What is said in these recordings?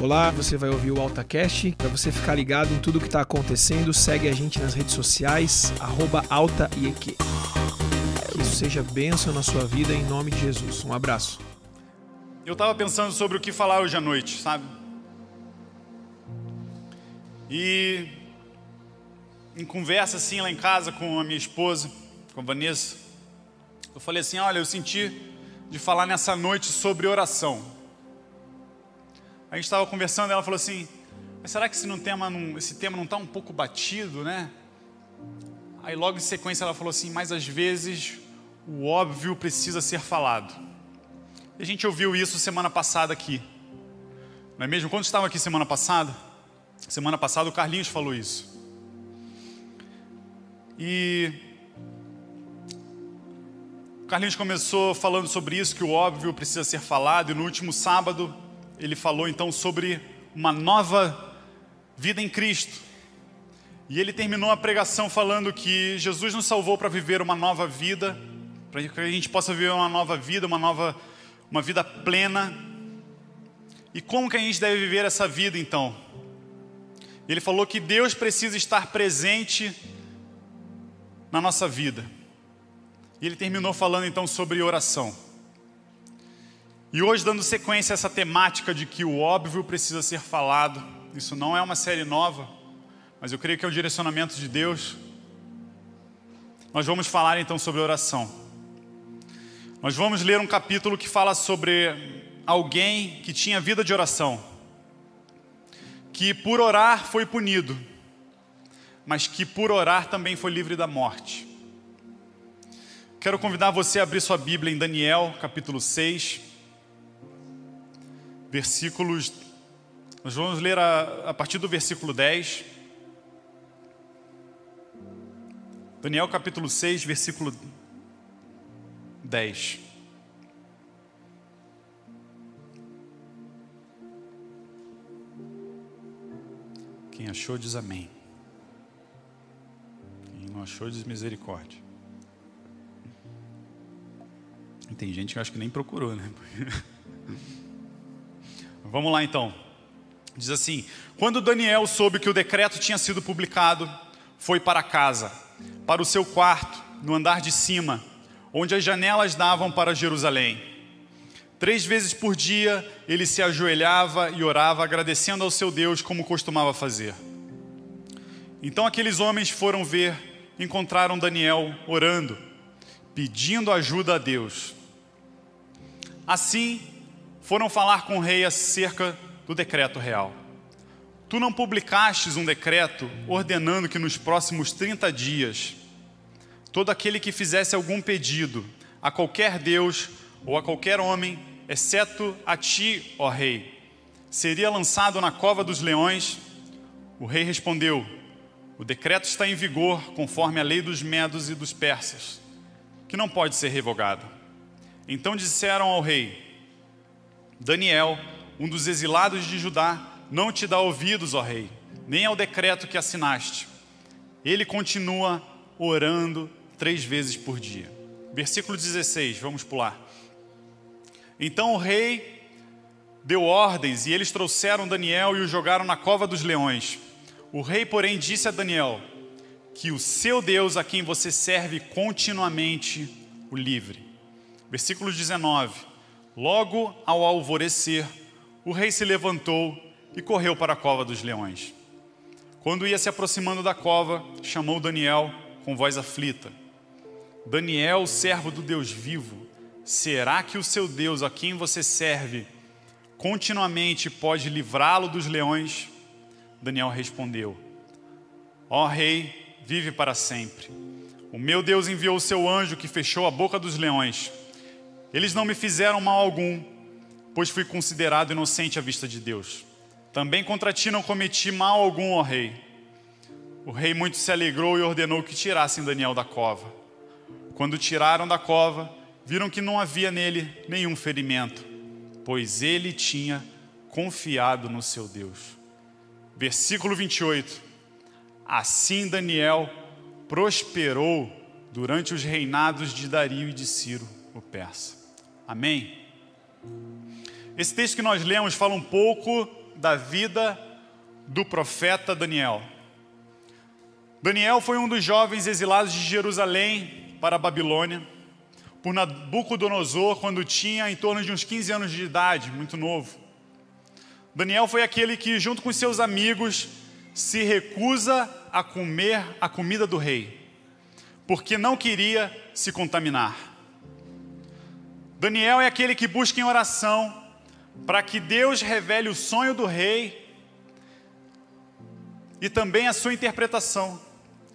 Olá, você vai ouvir o AltaCast. Para você ficar ligado em tudo que está acontecendo, segue a gente nas redes sociais, arroba AltaIEQ. Que isso seja bênção na sua vida em nome de Jesus. Um abraço. Eu estava pensando sobre o que falar hoje à noite, sabe? E em conversa assim lá em casa com a minha esposa, com a Vanessa, eu falei assim: olha, eu senti de falar nessa noite sobre oração. A gente estava conversando, ela falou assim: mas será que esse, não tema não, esse tema não está um pouco batido, né? Aí logo em sequência ela falou assim: mas às vezes o óbvio precisa ser falado. E a gente ouviu isso semana passada aqui, não é mesmo? Quando estava aqui semana passada, semana passada o Carlinhos falou isso. E o Carlinhos começou falando sobre isso, que o óbvio precisa ser falado, e no último sábado ele falou então sobre uma nova vida em Cristo. E ele terminou a pregação falando que Jesus nos salvou para viver uma nova vida, para que a gente possa viver uma nova vida, uma nova uma vida plena. E como que a gente deve viver essa vida então? Ele falou que Deus precisa estar presente na nossa vida. E ele terminou falando então sobre oração. E hoje, dando sequência a essa temática de que o óbvio precisa ser falado, isso não é uma série nova, mas eu creio que é o direcionamento de Deus. Nós vamos falar então sobre oração. Nós vamos ler um capítulo que fala sobre alguém que tinha vida de oração, que por orar foi punido, mas que por orar também foi livre da morte. Quero convidar você a abrir sua Bíblia em Daniel, capítulo 6 versículos. Nós vamos ler a, a partir do versículo 10. Daniel capítulo 6, versículo 10. Quem achou diz amém. Quem não achou diz misericórdia. tem gente que acho que nem procurou, né? Vamos lá então. Diz assim: Quando Daniel soube que o decreto tinha sido publicado, foi para casa, para o seu quarto, no andar de cima, onde as janelas davam para Jerusalém. Três vezes por dia ele se ajoelhava e orava, agradecendo ao seu Deus, como costumava fazer. Então aqueles homens foram ver, encontraram Daniel orando, pedindo ajuda a Deus. Assim, foram falar com o rei acerca do decreto real. Tu não publicastes um decreto ordenando que nos próximos 30 dias todo aquele que fizesse algum pedido a qualquer Deus ou a qualquer homem, exceto a ti, ó rei, seria lançado na cova dos leões? O rei respondeu: O decreto está em vigor conforme a lei dos medos e dos persas, que não pode ser revogado. Então disseram ao rei: Daniel, um dos exilados de Judá, não te dá ouvidos, ó rei, nem ao decreto que assinaste. Ele continua orando três vezes por dia. Versículo 16, vamos pular. Então o rei deu ordens e eles trouxeram Daniel e o jogaram na cova dos leões. O rei, porém, disse a Daniel que o seu Deus, a quem você serve continuamente, o livre. Versículo 19. Logo ao alvorecer, o rei se levantou e correu para a cova dos leões. Quando ia se aproximando da cova, chamou Daniel com voz aflita: Daniel, servo do Deus vivo, será que o seu Deus, a quem você serve, continuamente pode livrá-lo dos leões? Daniel respondeu: Ó rei, vive para sempre. O meu Deus enviou o seu anjo que fechou a boca dos leões eles não me fizeram mal algum, pois fui considerado inocente à vista de Deus. Também contra ti não cometi mal algum, ó rei. O rei muito se alegrou e ordenou que tirassem Daniel da cova. Quando tiraram da cova, viram que não havia nele nenhum ferimento, pois ele tinha confiado no seu Deus. Versículo 28. Assim Daniel prosperou durante os reinados de Dario e de Ciro, o persa. Amém? Esse texto que nós lemos fala um pouco da vida do profeta Daniel. Daniel foi um dos jovens exilados de Jerusalém para a Babilônia por Nabucodonosor quando tinha em torno de uns 15 anos de idade, muito novo. Daniel foi aquele que, junto com seus amigos, se recusa a comer a comida do rei, porque não queria se contaminar. Daniel é aquele que busca em oração para que Deus revele o sonho do rei e também a sua interpretação.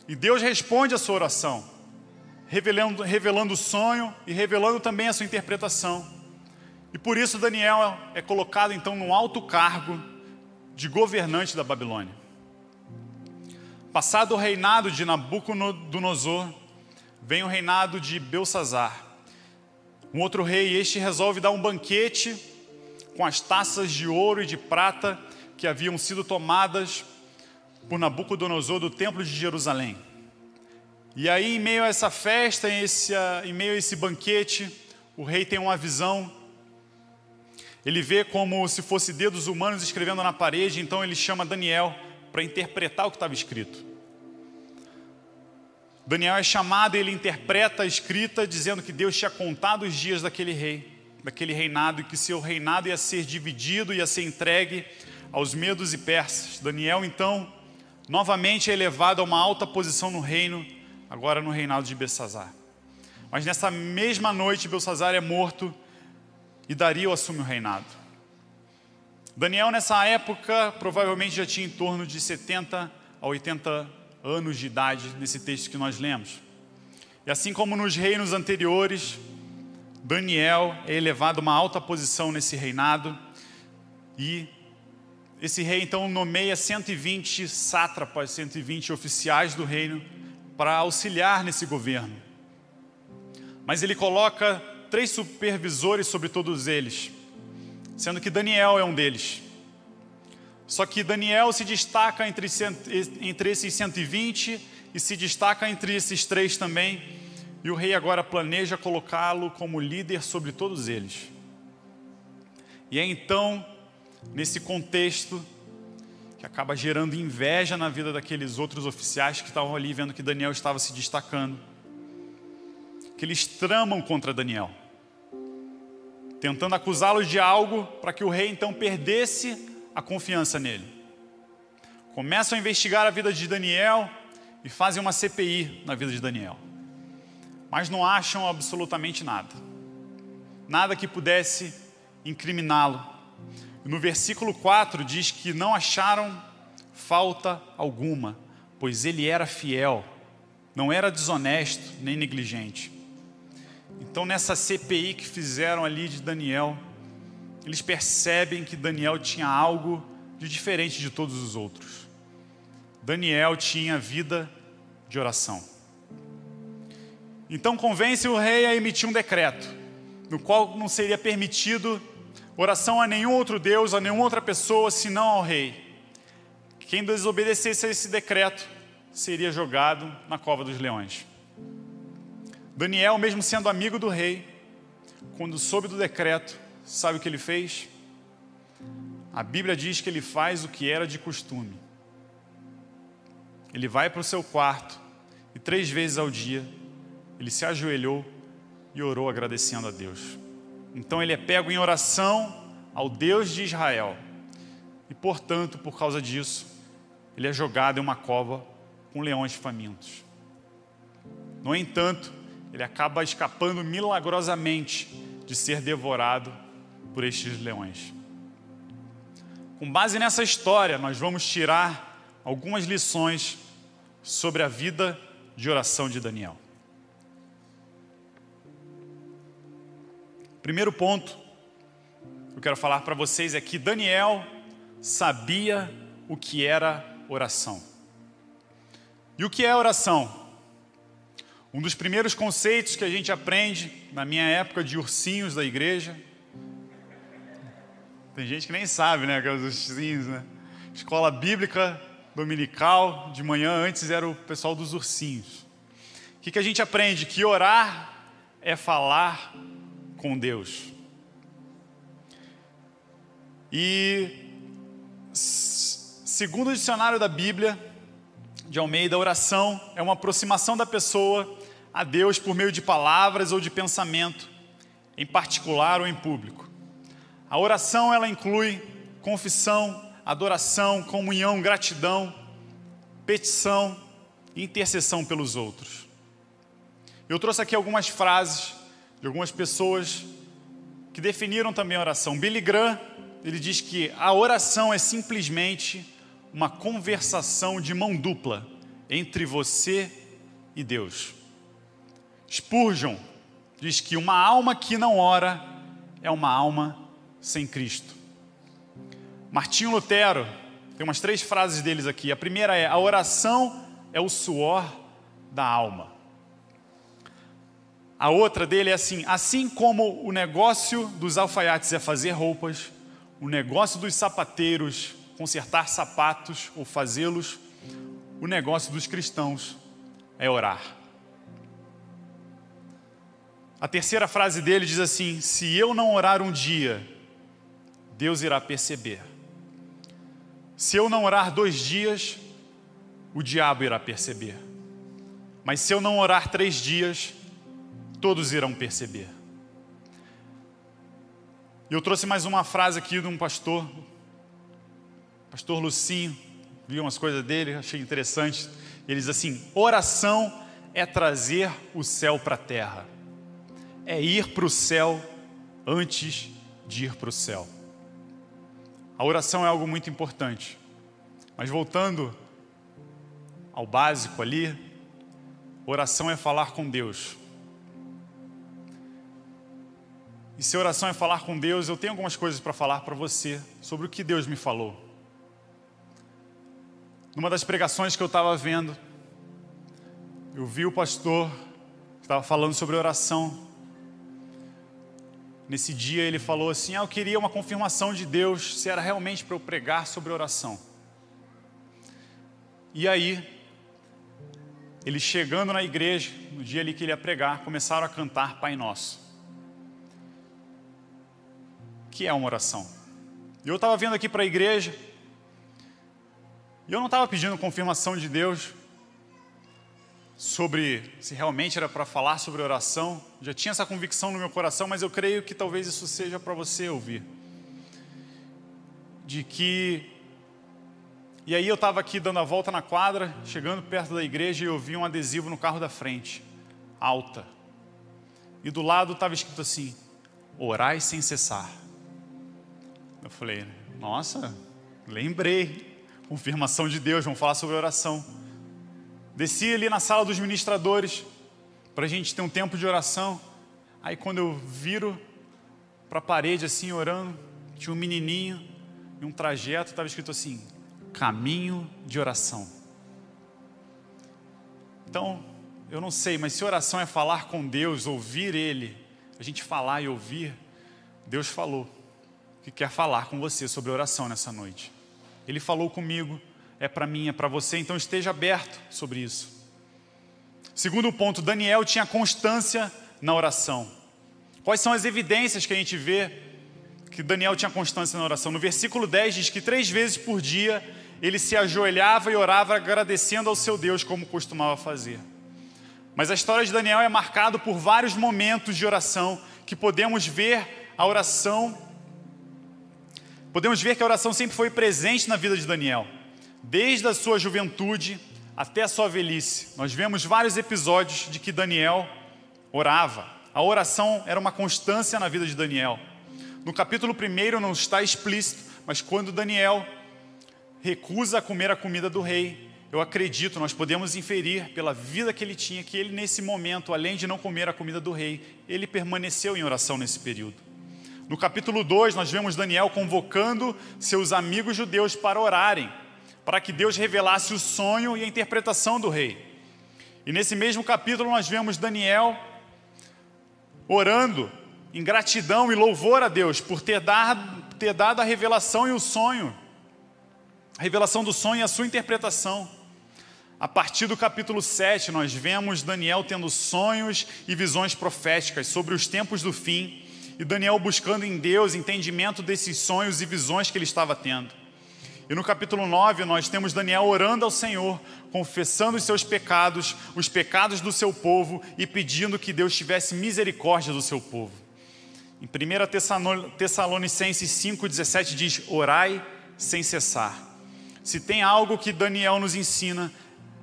E Deus responde a sua oração, revelando, revelando o sonho e revelando também a sua interpretação. E por isso Daniel é colocado então num alto cargo de governante da Babilônia. Passado o reinado de Nabucodonosor, vem o reinado de Belsazar. Um outro rei, este resolve dar um banquete com as taças de ouro e de prata que haviam sido tomadas por Nabucodonosor do templo de Jerusalém. E aí, em meio a essa festa, em, esse, em meio a esse banquete, o rei tem uma visão. Ele vê como se fosse dedos humanos escrevendo na parede, então ele chama Daniel para interpretar o que estava escrito. Daniel é chamado ele interpreta a escrita dizendo que Deus tinha contado os dias daquele rei, daquele reinado, e que seu reinado ia ser dividido, ia ser entregue aos medos e persas. Daniel, então, novamente é elevado a uma alta posição no reino, agora no reinado de Belsazar. Mas nessa mesma noite, Belsazar é morto e Dario assume o reinado. Daniel, nessa época, provavelmente já tinha em torno de 70 a 80 anos de idade, nesse texto que nós lemos. E assim como nos reinos anteriores, Daniel é elevado a uma alta posição nesse reinado e esse rei então nomeia 120 sátrapas, 120 oficiais do reino para auxiliar nesse governo. Mas ele coloca três supervisores sobre todos eles, sendo que Daniel é um deles. Só que Daniel se destaca entre, entre esses 120 e se destaca entre esses três também, e o rei agora planeja colocá-lo como líder sobre todos eles. E é então nesse contexto que acaba gerando inveja na vida daqueles outros oficiais que estavam ali vendo que Daniel estava se destacando. Que eles tramam contra Daniel, tentando acusá-lo de algo para que o rei então perdesse a confiança nele. Começam a investigar a vida de Daniel e fazem uma CPI na vida de Daniel. Mas não acham absolutamente nada. Nada que pudesse incriminá-lo no versículo 4 diz que não acharam falta alguma, pois ele era fiel, não era desonesto nem negligente. Então, nessa CPI que fizeram ali de Daniel, eles percebem que Daniel tinha algo de diferente de todos os outros. Daniel tinha vida de oração. Então, convence o rei a emitir um decreto, no qual não seria permitido oração a nenhum outro Deus, a nenhuma outra pessoa, senão ao rei. Quem desobedecesse a esse decreto seria jogado na cova dos leões. Daniel, mesmo sendo amigo do rei, quando soube do decreto, sabe o que ele fez? A Bíblia diz que ele faz o que era de costume. Ele vai para o seu quarto e três vezes ao dia ele se ajoelhou e orou agradecendo a Deus. Então ele é pego em oração ao Deus de Israel. E portanto, por causa disso, ele é jogado em uma cova com leões famintos. No entanto, ele acaba escapando milagrosamente de ser devorado por estes leões. Com base nessa história, nós vamos tirar algumas lições sobre a vida de oração de Daniel. Primeiro ponto que eu quero falar para vocês é que Daniel sabia o que era oração. E o que é oração? Um dos primeiros conceitos que a gente aprende na minha época de ursinhos da igreja. Tem gente que nem sabe, né? Aqueles ursinhos, né? Escola bíblica dominical, de manhã antes era o pessoal dos ursinhos. O que, que a gente aprende? Que orar é falar com Deus. E Segundo o dicionário da Bíblia de Almeida, oração é uma aproximação da pessoa a Deus por meio de palavras ou de pensamento, em particular ou em público. A oração ela inclui confissão, adoração, comunhão, gratidão, petição intercessão pelos outros. Eu trouxe aqui algumas frases de algumas pessoas que definiram também a oração. Billy Graham, ele diz que a oração é simplesmente uma conversação de mão dupla entre você e Deus. Spurgeon diz que uma alma que não ora é uma alma sem Cristo. Martinho Lutero, tem umas três frases deles aqui. A primeira é: a oração é o suor da alma. A outra dele é assim: assim como o negócio dos alfaiates é fazer roupas, o negócio dos sapateiros consertar sapatos ou fazê-los, o negócio dos cristãos é orar. A terceira frase dele diz assim: Se eu não orar um dia, Deus irá perceber. Se eu não orar dois dias, o diabo irá perceber. Mas se eu não orar três dias, todos irão perceber. Eu trouxe mais uma frase aqui de um pastor, pastor Lucinho, vi umas coisas dele, achei interessante. Ele diz assim: oração é trazer o céu para a terra é ir para o céu antes de ir para o céu. A oração é algo muito importante. Mas voltando ao básico ali, oração é falar com Deus. E se oração é falar com Deus, eu tenho algumas coisas para falar para você sobre o que Deus me falou. Numa das pregações que eu estava vendo, eu vi o pastor que estava falando sobre oração Nesse dia ele falou assim: ah, Eu queria uma confirmação de Deus se era realmente para eu pregar sobre oração. E aí, ele chegando na igreja, no dia ali que ele ia pregar, começaram a cantar Pai Nosso, que é uma oração. E eu estava vindo aqui para a igreja, e eu não estava pedindo confirmação de Deus, sobre se realmente era para falar sobre oração. Já tinha essa convicção no meu coração, mas eu creio que talvez isso seja para você ouvir. De que. E aí eu estava aqui dando a volta na quadra, chegando perto da igreja e eu vi um adesivo no carro da frente, alta. E do lado estava escrito assim: Orai sem cessar. Eu falei, nossa, lembrei. Confirmação de Deus, vamos falar sobre oração. Desci ali na sala dos ministradores para a gente ter um tempo de oração. Aí quando eu viro para a parede assim orando, tinha um menininho e um trajeto estava escrito assim: caminho de oração. Então, eu não sei, mas se oração é falar com Deus, ouvir Ele, a gente falar e ouvir, Deus falou que quer falar com você sobre oração nessa noite. Ele falou comigo é para mim, é para você, então esteja aberto sobre isso. Segundo ponto, Daniel tinha constância na oração. Quais são as evidências que a gente vê que Daniel tinha constância na oração? No versículo 10 diz que três vezes por dia ele se ajoelhava e orava agradecendo ao seu Deus, como costumava fazer. Mas a história de Daniel é marcada por vários momentos de oração que podemos ver a oração, podemos ver que a oração sempre foi presente na vida de Daniel. Desde a sua juventude até a sua velhice, nós vemos vários episódios de que Daniel orava. A oração era uma constância na vida de Daniel. No capítulo 1 não está explícito, mas quando Daniel recusa comer a comida do rei, eu acredito, nós podemos inferir pela vida que ele tinha, que ele nesse momento, além de não comer a comida do rei, ele permaneceu em oração nesse período. No capítulo 2, nós vemos Daniel convocando seus amigos judeus para orarem para que Deus revelasse o sonho e a interpretação do rei. E nesse mesmo capítulo nós vemos Daniel orando em gratidão e louvor a Deus por ter dado, ter dado a revelação e o sonho, a revelação do sonho e a sua interpretação. A partir do capítulo 7, nós vemos Daniel tendo sonhos e visões proféticas sobre os tempos do fim, e Daniel buscando em Deus entendimento desses sonhos e visões que ele estava tendo. E no capítulo 9, nós temos Daniel orando ao Senhor, confessando os seus pecados, os pecados do seu povo e pedindo que Deus tivesse misericórdia do seu povo. Em 1 Tessalonicenses 5,17 diz: Orai sem cessar. Se tem algo que Daniel nos ensina,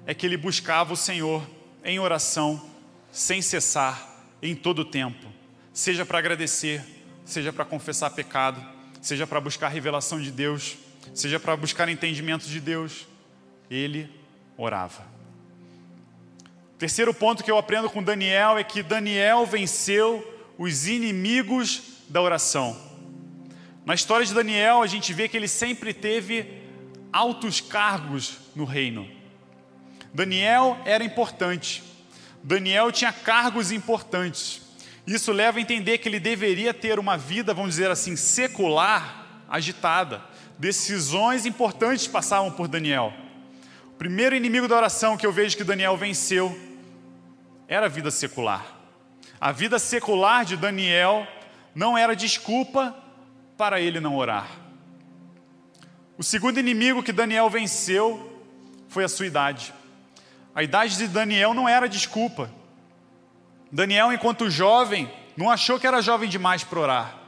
é que ele buscava o Senhor em oração, sem cessar, em todo o tempo, seja para agradecer, seja para confessar pecado, seja para buscar revelação de Deus seja para buscar entendimento de Deus, ele orava. Terceiro ponto que eu aprendo com Daniel é que Daniel venceu os inimigos da oração. Na história de Daniel, a gente vê que ele sempre teve altos cargos no reino. Daniel era importante. Daniel tinha cargos importantes. Isso leva a entender que ele deveria ter uma vida, vamos dizer assim, secular, agitada decisões importantes passavam por Daniel. O primeiro inimigo da oração que eu vejo que Daniel venceu era a vida secular. A vida secular de Daniel não era desculpa para ele não orar. O segundo inimigo que Daniel venceu foi a sua idade. A idade de Daniel não era desculpa. Daniel, enquanto jovem, não achou que era jovem demais para orar.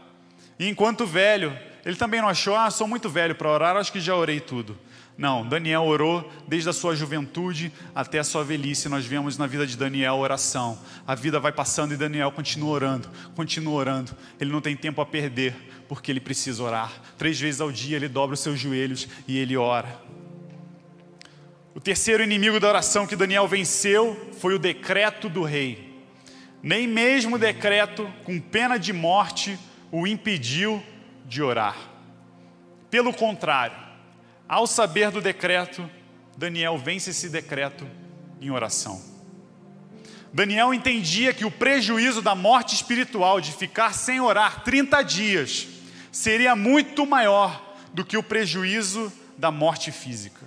E enquanto velho, ele também não achou, ah, sou muito velho para orar, acho que já orei tudo. Não, Daniel orou desde a sua juventude até a sua velhice. Nós vemos na vida de Daniel oração. A vida vai passando e Daniel continua orando, continua orando. Ele não tem tempo a perder, porque ele precisa orar. Três vezes ao dia ele dobra os seus joelhos e ele ora. O terceiro inimigo da oração que Daniel venceu foi o decreto do rei. Nem mesmo o decreto, com pena de morte, o impediu de orar. Pelo contrário, ao saber do decreto, Daniel vence esse decreto em oração. Daniel entendia que o prejuízo da morte espiritual de ficar sem orar 30 dias seria muito maior do que o prejuízo da morte física.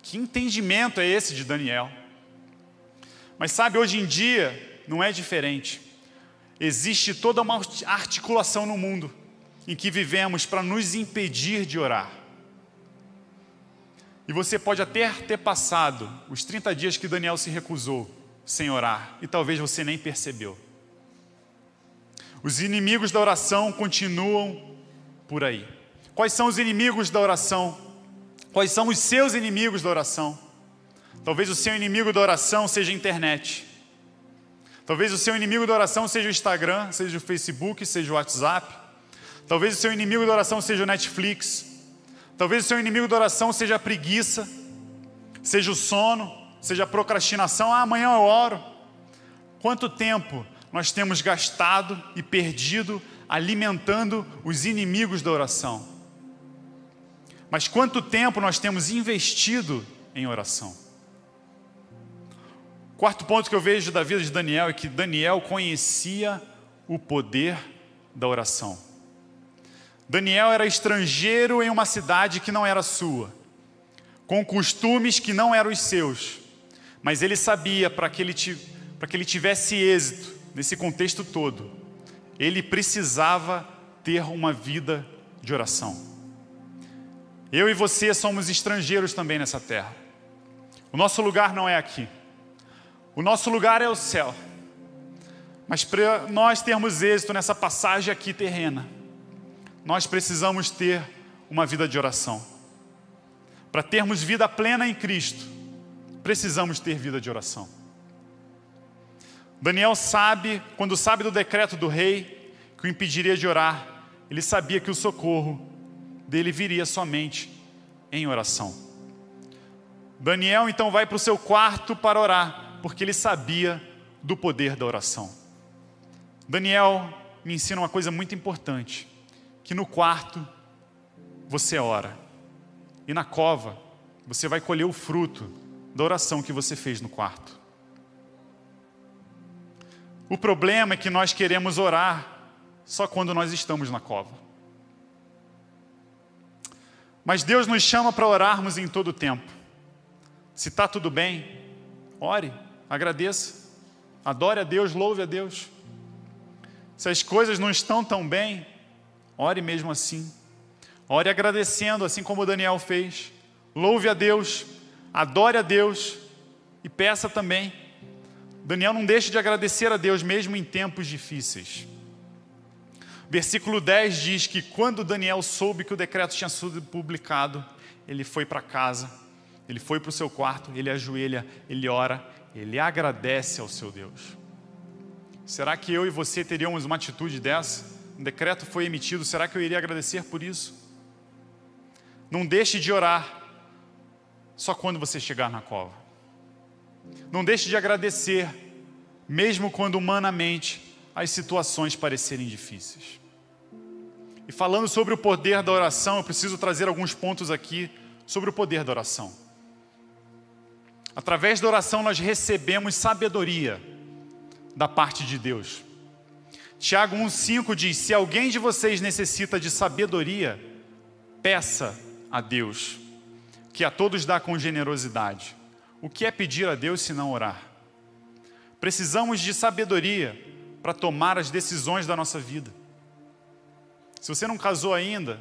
Que entendimento é esse de Daniel? Mas sabe, hoje em dia não é diferente. Existe toda uma articulação no mundo em que vivemos para nos impedir de orar. E você pode até ter passado os 30 dias que Daniel se recusou sem orar, e talvez você nem percebeu. Os inimigos da oração continuam por aí. Quais são os inimigos da oração? Quais são os seus inimigos da oração? Talvez o seu inimigo da oração seja a internet. Talvez o seu inimigo da oração seja o Instagram, seja o Facebook, seja o WhatsApp. Talvez o seu inimigo da oração seja o Netflix. Talvez o seu inimigo da oração seja a preguiça, seja o sono, seja a procrastinação. Ah, amanhã eu oro. Quanto tempo nós temos gastado e perdido alimentando os inimigos da oração? Mas quanto tempo nós temos investido em oração? Quarto ponto que eu vejo da vida de Daniel é que Daniel conhecia o poder da oração. Daniel era estrangeiro em uma cidade que não era sua, com costumes que não eram os seus, mas ele sabia para que ele, para que ele tivesse êxito nesse contexto todo, ele precisava ter uma vida de oração. Eu e você somos estrangeiros também nessa terra. O nosso lugar não é aqui. O nosso lugar é o céu. Mas para nós termos êxito nessa passagem aqui terrena, nós precisamos ter uma vida de oração. Para termos vida plena em Cristo, precisamos ter vida de oração. Daniel sabe, quando sabe do decreto do rei que o impediria de orar, ele sabia que o socorro dele viria somente em oração. Daniel então vai para o seu quarto para orar, porque ele sabia do poder da oração. Daniel me ensina uma coisa muito importante que no quarto você ora, e na cova você vai colher o fruto da oração que você fez no quarto. O problema é que nós queremos orar só quando nós estamos na cova. Mas Deus nos chama para orarmos em todo o tempo. Se está tudo bem, ore, agradeça, adore a Deus, louve a Deus. Se as coisas não estão tão bem, Ore mesmo assim. Ore agradecendo, assim como Daniel fez. Louve a Deus, adore a Deus e peça também. Daniel não deixa de agradecer a Deus mesmo em tempos difíceis. Versículo 10 diz que quando Daniel soube que o decreto tinha sido publicado, ele foi para casa, ele foi para o seu quarto, ele ajoelha, ele ora, ele agradece ao seu Deus. Será que eu e você teríamos uma atitude dessa? Um decreto foi emitido, será que eu iria agradecer por isso? Não deixe de orar só quando você chegar na cova. Não deixe de agradecer, mesmo quando humanamente as situações parecerem difíceis. E falando sobre o poder da oração, eu preciso trazer alguns pontos aqui sobre o poder da oração. Através da oração, nós recebemos sabedoria da parte de Deus. Tiago 1,5 diz: Se alguém de vocês necessita de sabedoria, peça a Deus, que a todos dá com generosidade. O que é pedir a Deus se não orar? Precisamos de sabedoria para tomar as decisões da nossa vida. Se você não casou ainda,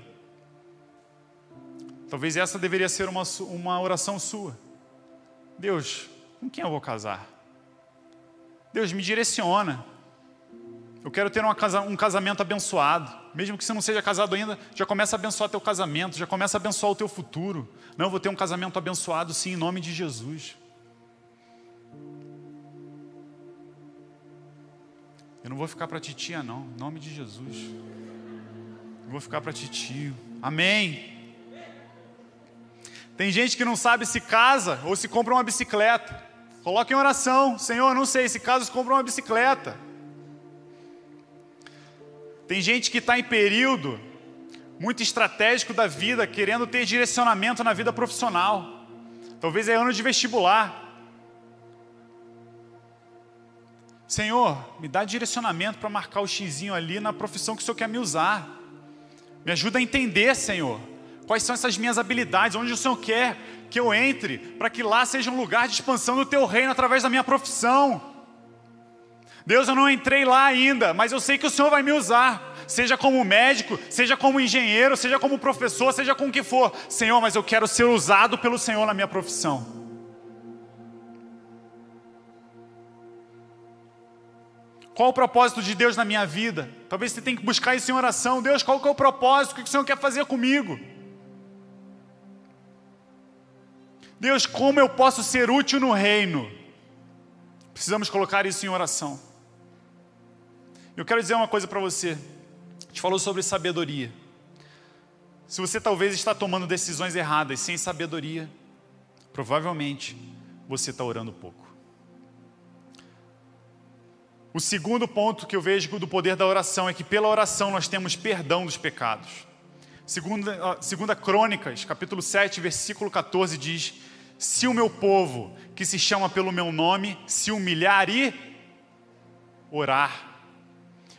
talvez essa deveria ser uma, uma oração sua. Deus, com quem eu vou casar? Deus, me direciona. Eu quero ter um casamento abençoado. Mesmo que você não seja casado ainda, já começa a abençoar teu casamento, já começa a abençoar o teu futuro. Não, eu vou ter um casamento abençoado, sim, em nome de Jesus. Eu não vou ficar para titia, não, em nome de Jesus. Eu vou ficar para titio. Amém. Tem gente que não sabe se casa ou se compra uma bicicleta. Coloque em oração, Senhor, não sei, se caso compra uma bicicleta. Tem gente que está em período muito estratégico da vida, querendo ter direcionamento na vida profissional. Talvez é ano de vestibular. Senhor, me dá direcionamento para marcar o xizinho ali na profissão que o Senhor quer me usar. Me ajuda a entender, Senhor, quais são essas minhas habilidades, onde o Senhor quer que eu entre, para que lá seja um lugar de expansão do teu reino através da minha profissão. Deus, eu não entrei lá ainda, mas eu sei que o Senhor vai me usar, seja como médico, seja como engenheiro, seja como professor, seja com o que for. Senhor, mas eu quero ser usado pelo Senhor na minha profissão. Qual o propósito de Deus na minha vida? Talvez você tenha que buscar isso em oração. Deus, qual que é o propósito? O que o Senhor quer fazer comigo? Deus, como eu posso ser útil no reino? Precisamos colocar isso em oração. Eu quero dizer uma coisa para você. A gente falou sobre sabedoria. Se você talvez está tomando decisões erradas sem sabedoria, provavelmente você está orando pouco. O segundo ponto que eu vejo do poder da oração é que pela oração nós temos perdão dos pecados. Segunda, segunda Crônicas, capítulo 7, versículo 14 diz: Se o meu povo, que se chama pelo meu nome, se humilhar e orar,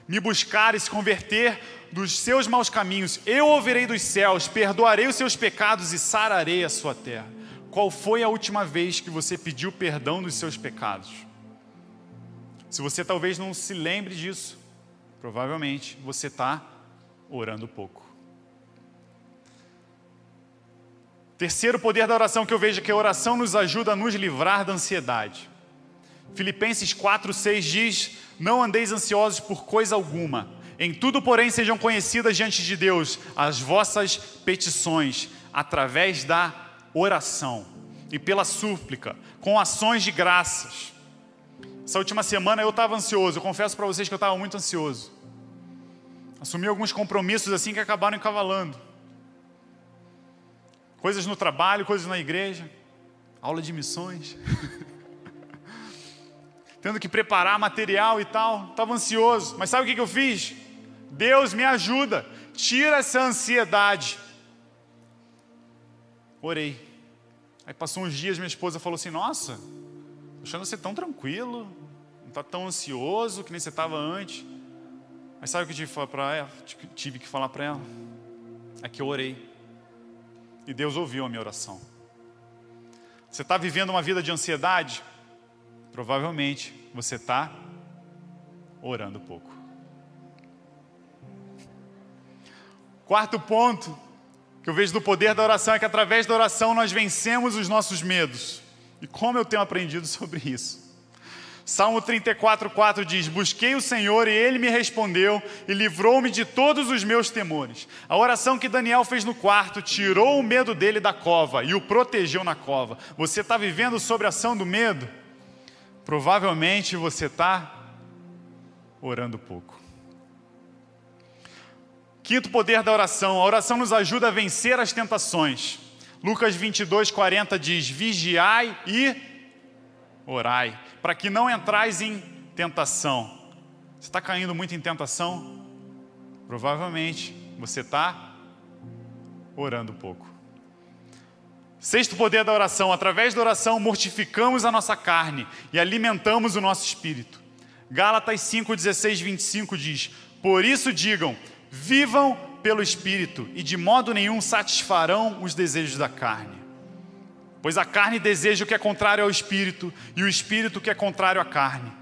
me buscar e se converter dos seus maus caminhos, eu ouvirei dos céus, perdoarei os seus pecados e sararei a sua terra. Qual foi a última vez que você pediu perdão dos seus pecados? Se você talvez não se lembre disso, provavelmente você está orando pouco. Terceiro poder da oração que eu vejo é que a oração nos ajuda a nos livrar da ansiedade. Filipenses 4:6 diz: Não andeis ansiosos por coisa alguma, em tudo, porém, sejam conhecidas diante de Deus as vossas petições, através da oração e pela súplica, com ações de graças. Essa última semana eu estava ansioso, eu confesso para vocês que eu estava muito ansioso. Assumi alguns compromissos assim que acabaram encavalando. Coisas no trabalho, coisas na igreja, aula de missões. Tendo que preparar material e tal, estava ansioso. Mas sabe o que, eu fiz? Deus me ajuda, tira essa ansiedade. Orei. Aí passou uns dias, minha esposa falou assim: Nossa, achando você tão tranquilo, não está tão ansioso que nem você estava antes. Mas sabe o que eu tive que falar para ela? Tive que falar para ela. É que eu orei. E Deus ouviu a minha oração. Você está vivendo uma vida de ansiedade? Provavelmente você está orando pouco. Quarto ponto que eu vejo do poder da oração é que através da oração nós vencemos os nossos medos. E como eu tenho aprendido sobre isso? Salmo 34,4 diz: Busquei o Senhor e ele me respondeu e livrou-me de todos os meus temores. A oração que Daniel fez no quarto tirou o medo dele da cova e o protegeu na cova. Você está vivendo sobre a ação do medo? Provavelmente você está orando pouco. Quinto poder da oração: a oração nos ajuda a vencer as tentações. Lucas 22, 40 diz: Vigiai e orai para que não entrais em tentação. Você está caindo muito em tentação? Provavelmente você está orando pouco. Sexto poder da oração: através da oração mortificamos a nossa carne e alimentamos o nosso espírito. Gálatas 5, 16, 25 diz: Por isso digam, vivam pelo espírito e de modo nenhum satisfarão os desejos da carne. Pois a carne deseja o que é contrário ao espírito, e o espírito o que é contrário à carne.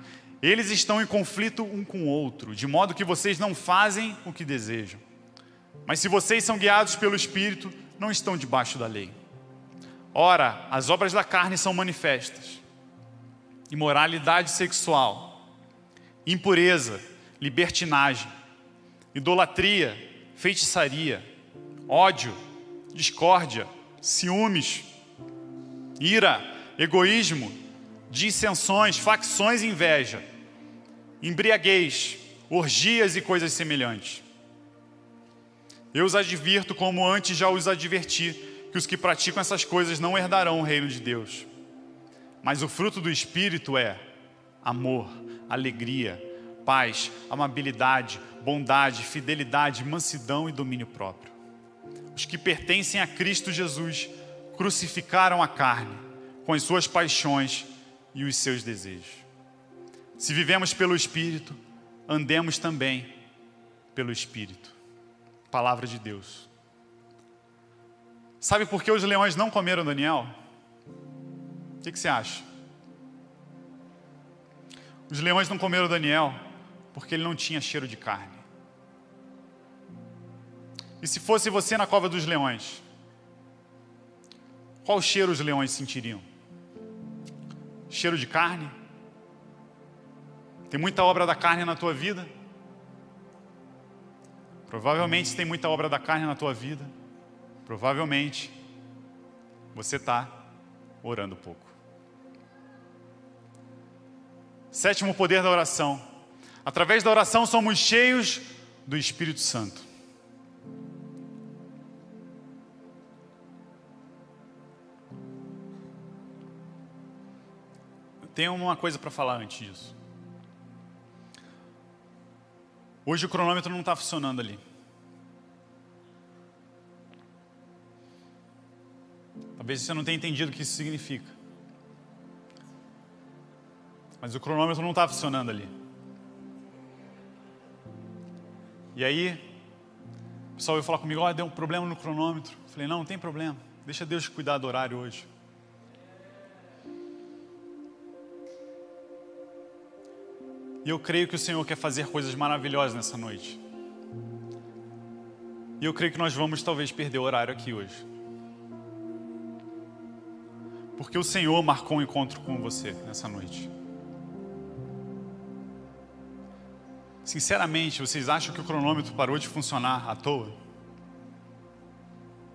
Eles estão em conflito um com o outro, de modo que vocês não fazem o que desejam. Mas se vocês são guiados pelo espírito, não estão debaixo da lei. Ora, as obras da carne são manifestas: imoralidade sexual, impureza, libertinagem, idolatria, feitiçaria, ódio, discórdia, ciúmes ira, egoísmo, dissensões, facções e inveja, embriaguez, orgias e coisas semelhantes. Eu os advirto, como antes já os adverti, que os que praticam essas coisas não herdarão o reino de Deus. Mas o fruto do Espírito é amor, alegria, paz, amabilidade, bondade, fidelidade, mansidão e domínio próprio. Os que pertencem a Cristo Jesus crucificaram a carne com as suas paixões e os seus desejos. Se vivemos pelo Espírito, andemos também pelo Espírito. Palavra de Deus. Sabe por que os leões não comeram Daniel? O que, que você acha? Os leões não comeram Daniel porque ele não tinha cheiro de carne. E se fosse você na cova dos leões? Qual cheiro os leões sentiriam? Cheiro de carne? Tem muita obra da carne na tua vida? Provavelmente tem muita obra da carne na tua vida, provavelmente você está orando pouco. Sétimo poder da oração. Através da oração somos cheios do Espírito Santo. Tenho uma coisa para falar antes disso. Hoje o cronômetro não está funcionando ali. Talvez você não tenha entendido o que isso significa. Mas o cronômetro não está funcionando ali. E aí, o pessoal veio falar comigo: olha, deu um problema no cronômetro. Eu falei: não, não tem problema. Deixa Deus cuidar do horário hoje. E eu creio que o Senhor quer fazer coisas maravilhosas nessa noite. E eu creio que nós vamos talvez perder o horário aqui hoje. Porque o Senhor marcou um encontro com você nessa noite. Sinceramente, vocês acham que o cronômetro parou de funcionar à toa?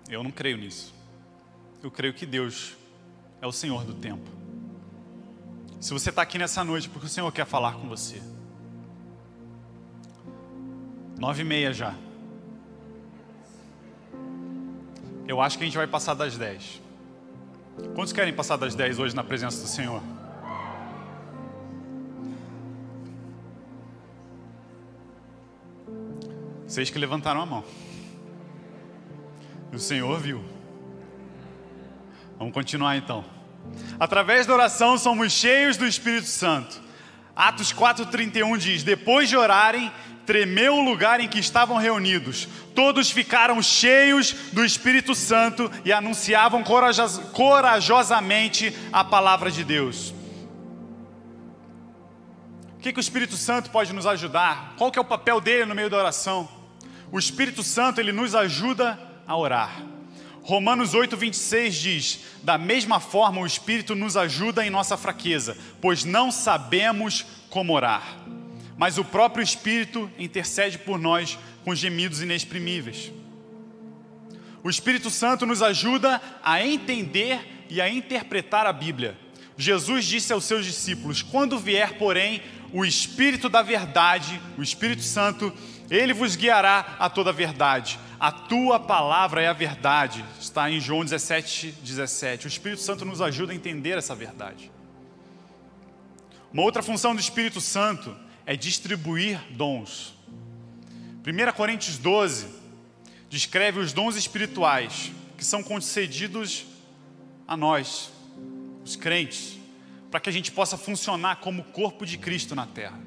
Eu não creio nisso. Eu creio que Deus é o Senhor do tempo. Se você está aqui nessa noite, porque o Senhor quer falar com você. Nove e meia já. Eu acho que a gente vai passar das dez. Quantos querem passar das dez hoje na presença do Senhor? Vocês que levantaram a mão. O Senhor viu. Vamos continuar então. Através da oração somos cheios do Espírito Santo. Atos 4,31 diz: Depois de orarem, tremeu o lugar em que estavam reunidos. Todos ficaram cheios do Espírito Santo e anunciavam corajosamente a palavra de Deus. O que, que o Espírito Santo pode nos ajudar? Qual que é o papel dele no meio da oração? O Espírito Santo ele nos ajuda a orar. Romanos 8, 26 diz: Da mesma forma, o Espírito nos ajuda em nossa fraqueza, pois não sabemos como orar. Mas o próprio Espírito intercede por nós com gemidos inexprimíveis. O Espírito Santo nos ajuda a entender e a interpretar a Bíblia. Jesus disse aos seus discípulos: Quando vier, porém, o Espírito da Verdade, o Espírito Santo, ele vos guiará a toda a verdade. A tua palavra é a verdade. Está em João 17, 17. O Espírito Santo nos ajuda a entender essa verdade. Uma outra função do Espírito Santo é distribuir dons. 1 Coríntios 12 descreve os dons espirituais que são concedidos a nós, os crentes, para que a gente possa funcionar como corpo de Cristo na terra.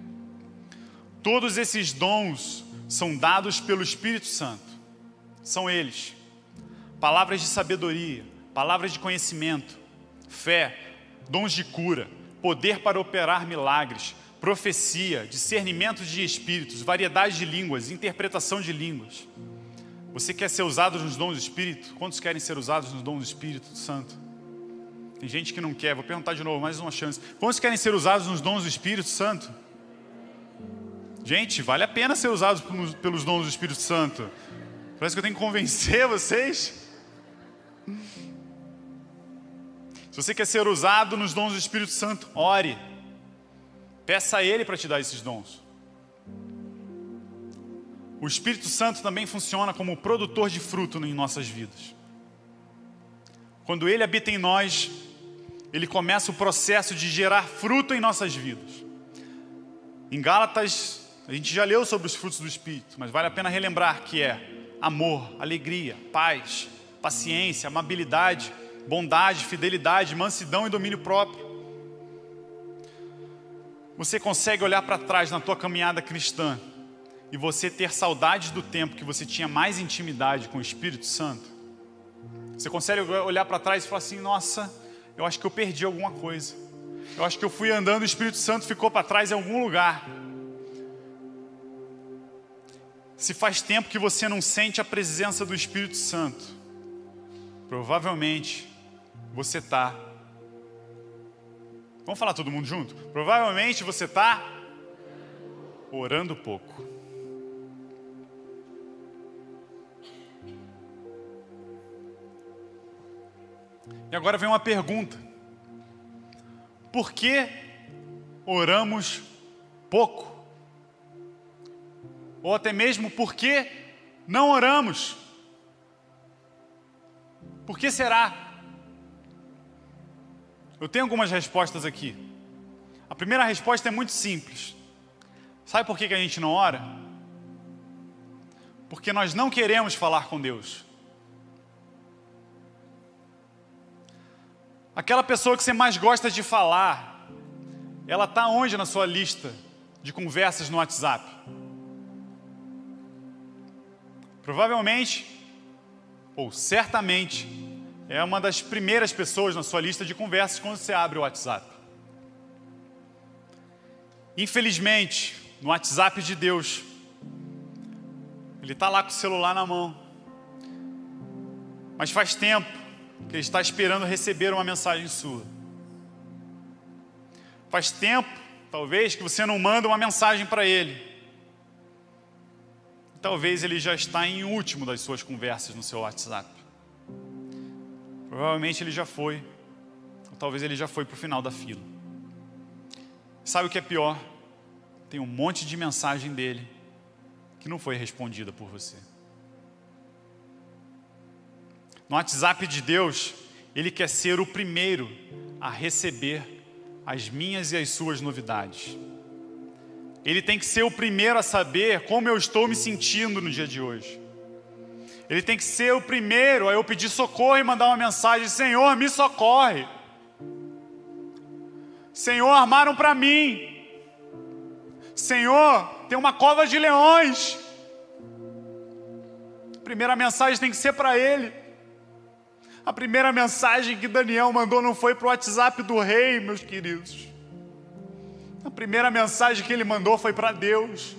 Todos esses dons são dados pelo Espírito Santo. São eles: palavras de sabedoria, palavras de conhecimento, fé, dons de cura, poder para operar milagres, profecia, discernimento de espíritos, variedade de línguas, interpretação de línguas. Você quer ser usado nos dons do Espírito? Quantos querem ser usados nos dons do Espírito Santo? Tem gente que não quer, vou perguntar de novo, mais uma chance. Quantos querem ser usados nos dons do Espírito Santo? Gente, vale a pena ser usados pelos dons do Espírito Santo. Parece que eu tenho que convencer vocês. Se você quer ser usado nos dons do Espírito Santo, ore. Peça a Ele para te dar esses dons. O Espírito Santo também funciona como produtor de fruto em nossas vidas. Quando Ele habita em nós, Ele começa o processo de gerar fruto em nossas vidas. Em Gálatas a gente já leu sobre os frutos do Espírito, mas vale a pena relembrar que é amor, alegria, paz, paciência, amabilidade, bondade, fidelidade, mansidão e domínio próprio. Você consegue olhar para trás na tua caminhada cristã e você ter saudades do tempo que você tinha mais intimidade com o Espírito Santo? Você consegue olhar para trás e falar assim: nossa, eu acho que eu perdi alguma coisa. Eu acho que eu fui andando e o Espírito Santo ficou para trás em algum lugar. Se faz tempo que você não sente a presença do Espírito Santo, provavelmente você está. Vamos falar todo mundo junto? Provavelmente você está orando pouco. E agora vem uma pergunta: por que oramos pouco? ou até mesmo por que não oramos? Por que será? Eu tenho algumas respostas aqui. A primeira resposta é muito simples. Sabe por que, a gente não ora? Porque nós não queremos falar com Deus. Aquela pessoa que você mais gosta de falar, ela está onde na sua lista de conversas no WhatsApp? Provavelmente, ou certamente, é uma das primeiras pessoas na sua lista de conversas quando você abre o WhatsApp. Infelizmente, no WhatsApp de Deus, ele está lá com o celular na mão, mas faz tempo que ele está esperando receber uma mensagem sua. Faz tempo, talvez, que você não manda uma mensagem para ele talvez ele já está em último das suas conversas no seu WhatsApp. Provavelmente ele já foi, ou talvez ele já foi para o final da fila. Sabe o que é pior? Tem um monte de mensagem dele que não foi respondida por você. No WhatsApp de Deus, ele quer ser o primeiro a receber as minhas e as suas novidades. Ele tem que ser o primeiro a saber como eu estou me sentindo no dia de hoje. Ele tem que ser o primeiro a eu pedir socorro e mandar uma mensagem: Senhor, me socorre. Senhor, armaram para mim. Senhor, tem uma cova de leões. A primeira mensagem tem que ser para ele. A primeira mensagem que Daniel mandou não foi para o WhatsApp do rei, meus queridos. A primeira mensagem que ele mandou foi para Deus.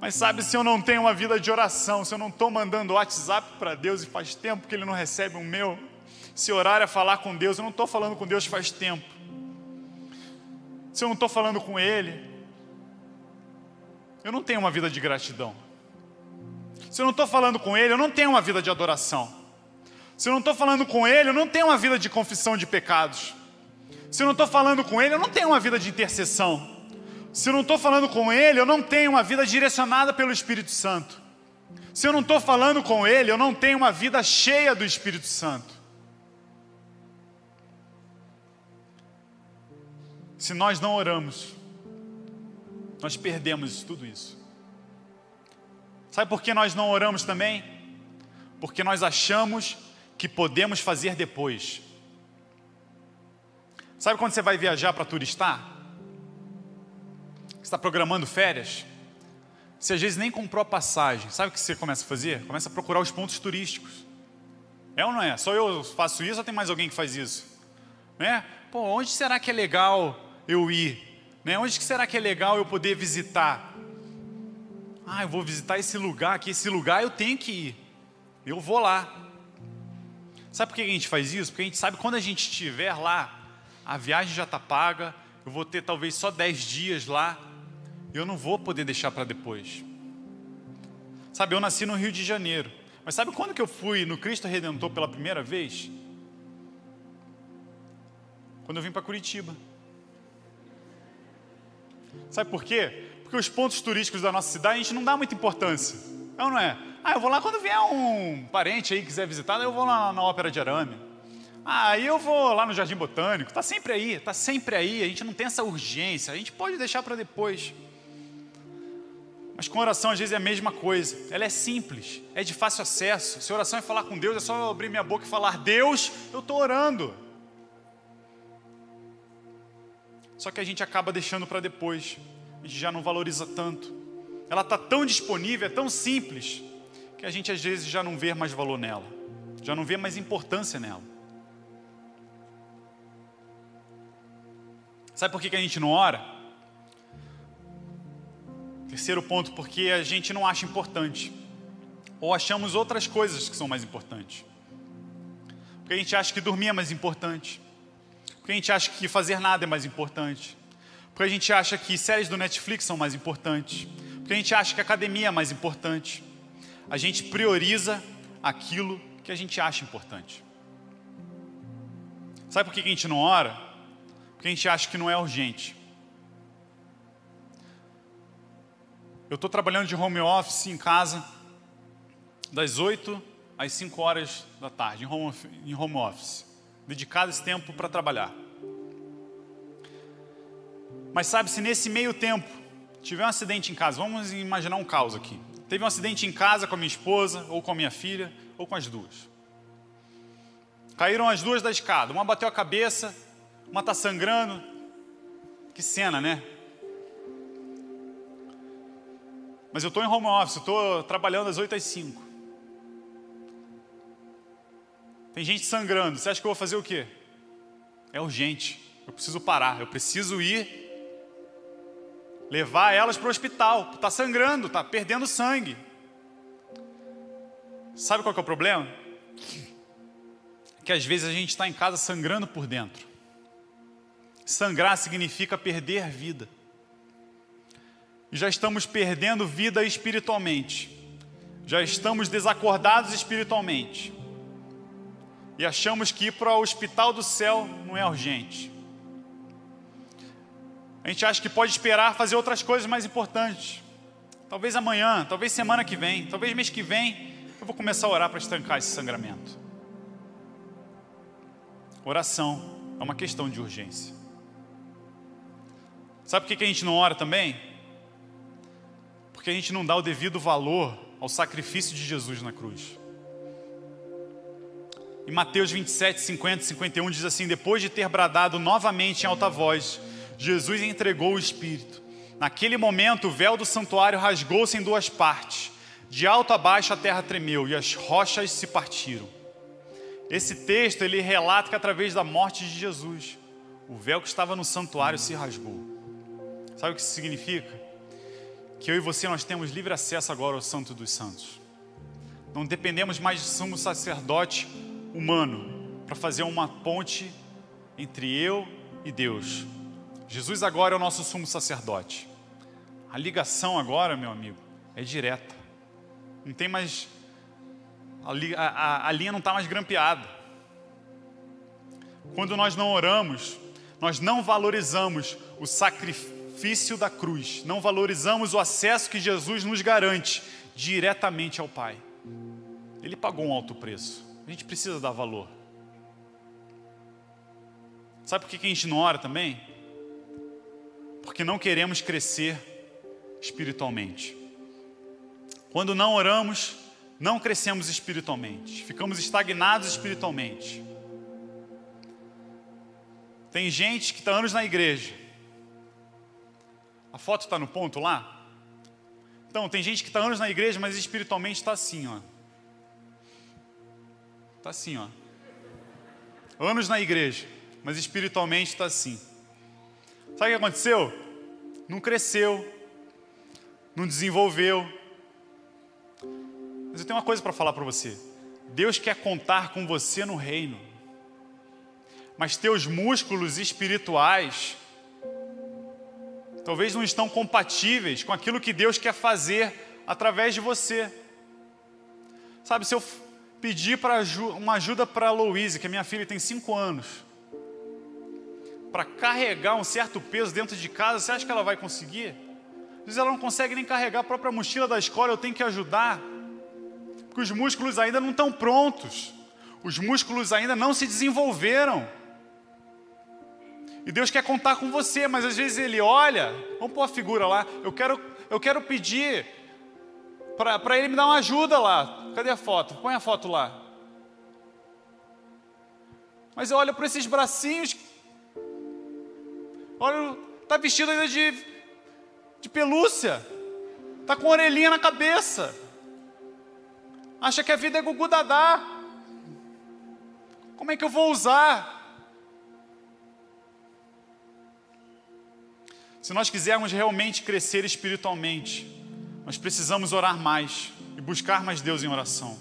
Mas sabe, se eu não tenho uma vida de oração, se eu não estou mandando WhatsApp para Deus e faz tempo que Ele não recebe o meu, se orar é falar com Deus, eu não estou falando com Deus faz tempo. Se eu não estou falando com Ele, eu não tenho uma vida de gratidão. Se eu não estou falando com Ele, eu não tenho uma vida de adoração. Se eu não estou falando com Ele, eu não tenho uma vida de confissão de pecados. Se eu não estou falando com Ele, eu não tenho uma vida de intercessão. Se eu não estou falando com Ele, eu não tenho uma vida direcionada pelo Espírito Santo. Se eu não estou falando com Ele, eu não tenho uma vida cheia do Espírito Santo. Se nós não oramos, nós perdemos tudo isso. Sabe por que nós não oramos também? Porque nós achamos que podemos fazer depois. Sabe quando você vai viajar para turistar? Está programando férias? Você às vezes nem comprou a passagem. Sabe o que você começa a fazer? Começa a procurar os pontos turísticos. É ou não é? Só eu faço isso ou tem mais alguém que faz isso? Né? Pô, onde será que é legal eu ir? Né? Onde será que é legal eu poder visitar? Ah, eu vou visitar esse lugar aqui, esse lugar eu tenho que ir. Eu vou lá. Sabe por que a gente faz isso? Porque a gente sabe que quando a gente estiver lá, a viagem já está paga, eu vou ter talvez só 10 dias lá, eu não vou poder deixar para depois. Sabe, eu nasci no Rio de Janeiro, mas sabe quando que eu fui no Cristo Redentor pela primeira vez? Quando eu vim para Curitiba. Sabe por quê? Porque os pontos turísticos da nossa cidade a gente não dá muita importância. É ou não é? Ah, eu vou lá quando vier um parente aí que quiser visitar, eu vou lá na Ópera de Arame. Ah, eu vou lá no Jardim Botânico, está sempre aí, está sempre aí, a gente não tem essa urgência, a gente pode deixar para depois. Mas com oração às vezes é a mesma coisa, ela é simples, é de fácil acesso. Se oração é falar com Deus, é só abrir minha boca e falar: Deus, eu estou orando. Só que a gente acaba deixando para depois, a gente já não valoriza tanto. Ela está tão disponível, é tão simples, que a gente às vezes já não vê mais valor nela, já não vê mais importância nela. Sabe por que a gente não ora? Terceiro ponto, porque a gente não acha importante. Ou achamos outras coisas que são mais importantes. Porque a gente acha que dormir é mais importante. Porque a gente acha que fazer nada é mais importante. Porque a gente acha que séries do Netflix são mais importantes. Porque a gente acha que academia é mais importante. A gente prioriza aquilo que a gente acha importante. Sabe por que a gente não ora? porque a gente acha que não é urgente. Eu estou trabalhando de home office em casa, das 8 às 5 horas da tarde, em home, em home office, dedicado esse tempo para trabalhar. Mas sabe, se nesse meio tempo tiver um acidente em casa, vamos imaginar um caos aqui. Teve um acidente em casa com a minha esposa, ou com a minha filha, ou com as duas. Caíram as duas da escada, uma bateu a cabeça, uma está sangrando. Que cena, né? Mas eu estou em home office, estou trabalhando das 8 às 5. Tem gente sangrando. Você acha que eu vou fazer o quê? É urgente. Eu preciso parar. Eu preciso ir levar elas para o hospital. Está sangrando, está perdendo sangue. Sabe qual é o problema? Que às vezes a gente está em casa sangrando por dentro. Sangrar significa perder vida. E já estamos perdendo vida espiritualmente. Já estamos desacordados espiritualmente. E achamos que ir para o hospital do céu não é urgente. A gente acha que pode esperar fazer outras coisas mais importantes. Talvez amanhã, talvez semana que vem, talvez mês que vem, eu vou começar a orar para estancar esse sangramento. Oração é uma questão de urgência. Sabe por que a gente não ora também? Porque a gente não dá o devido valor ao sacrifício de Jesus na cruz. Em Mateus 27, 50 e 51 diz assim: Depois de ter bradado novamente em alta voz, Jesus entregou o Espírito. Naquele momento, o véu do santuário rasgou-se em duas partes. De alto a baixo a terra tremeu e as rochas se partiram. Esse texto ele relata que através da morte de Jesus, o véu que estava no santuário se rasgou. Sabe o que isso significa? Que eu e você nós temos livre acesso agora ao Santo dos Santos. Não dependemos mais de sumo sacerdote humano para fazer uma ponte entre eu e Deus. Jesus agora é o nosso sumo sacerdote. A ligação agora, meu amigo, é direta. Não tem mais. A, a, a linha não está mais grampeada. Quando nós não oramos, nós não valorizamos o sacrifício da cruz, não valorizamos o acesso que Jesus nos garante diretamente ao Pai. Ele pagou um alto preço. A gente precisa dar valor. Sabe por que a gente não ora também? Porque não queremos crescer espiritualmente. Quando não oramos, não crescemos espiritualmente, ficamos estagnados espiritualmente. Tem gente que está anos na igreja. A foto está no ponto lá? Então, tem gente que está anos na igreja, mas espiritualmente está assim, ó. Está assim, ó. Anos na igreja, mas espiritualmente está assim. Sabe o que aconteceu? Não cresceu, não desenvolveu. Mas eu tenho uma coisa para falar para você. Deus quer contar com você no reino mas teus músculos espirituais talvez não estão compatíveis com aquilo que Deus quer fazer através de você. Sabe, se eu pedir para uma ajuda para a Louise, que a minha filha tem cinco anos, para carregar um certo peso dentro de casa, você acha que ela vai conseguir? Às vezes ela não consegue nem carregar a própria mochila da escola, eu tenho que ajudar, porque os músculos ainda não estão prontos, os músculos ainda não se desenvolveram. E Deus quer contar com você, mas às vezes Ele olha, vamos pôr a figura lá, eu quero, eu quero pedir para Ele me dar uma ajuda lá. Cadê a foto? Põe a foto lá. Mas eu olho para esses bracinhos, olha, está vestido ainda de, de pelúcia, está com orelhinha na cabeça, acha que a vida é gugu dadá. Como é que eu vou usar? Se nós quisermos realmente crescer espiritualmente, nós precisamos orar mais e buscar mais Deus em oração.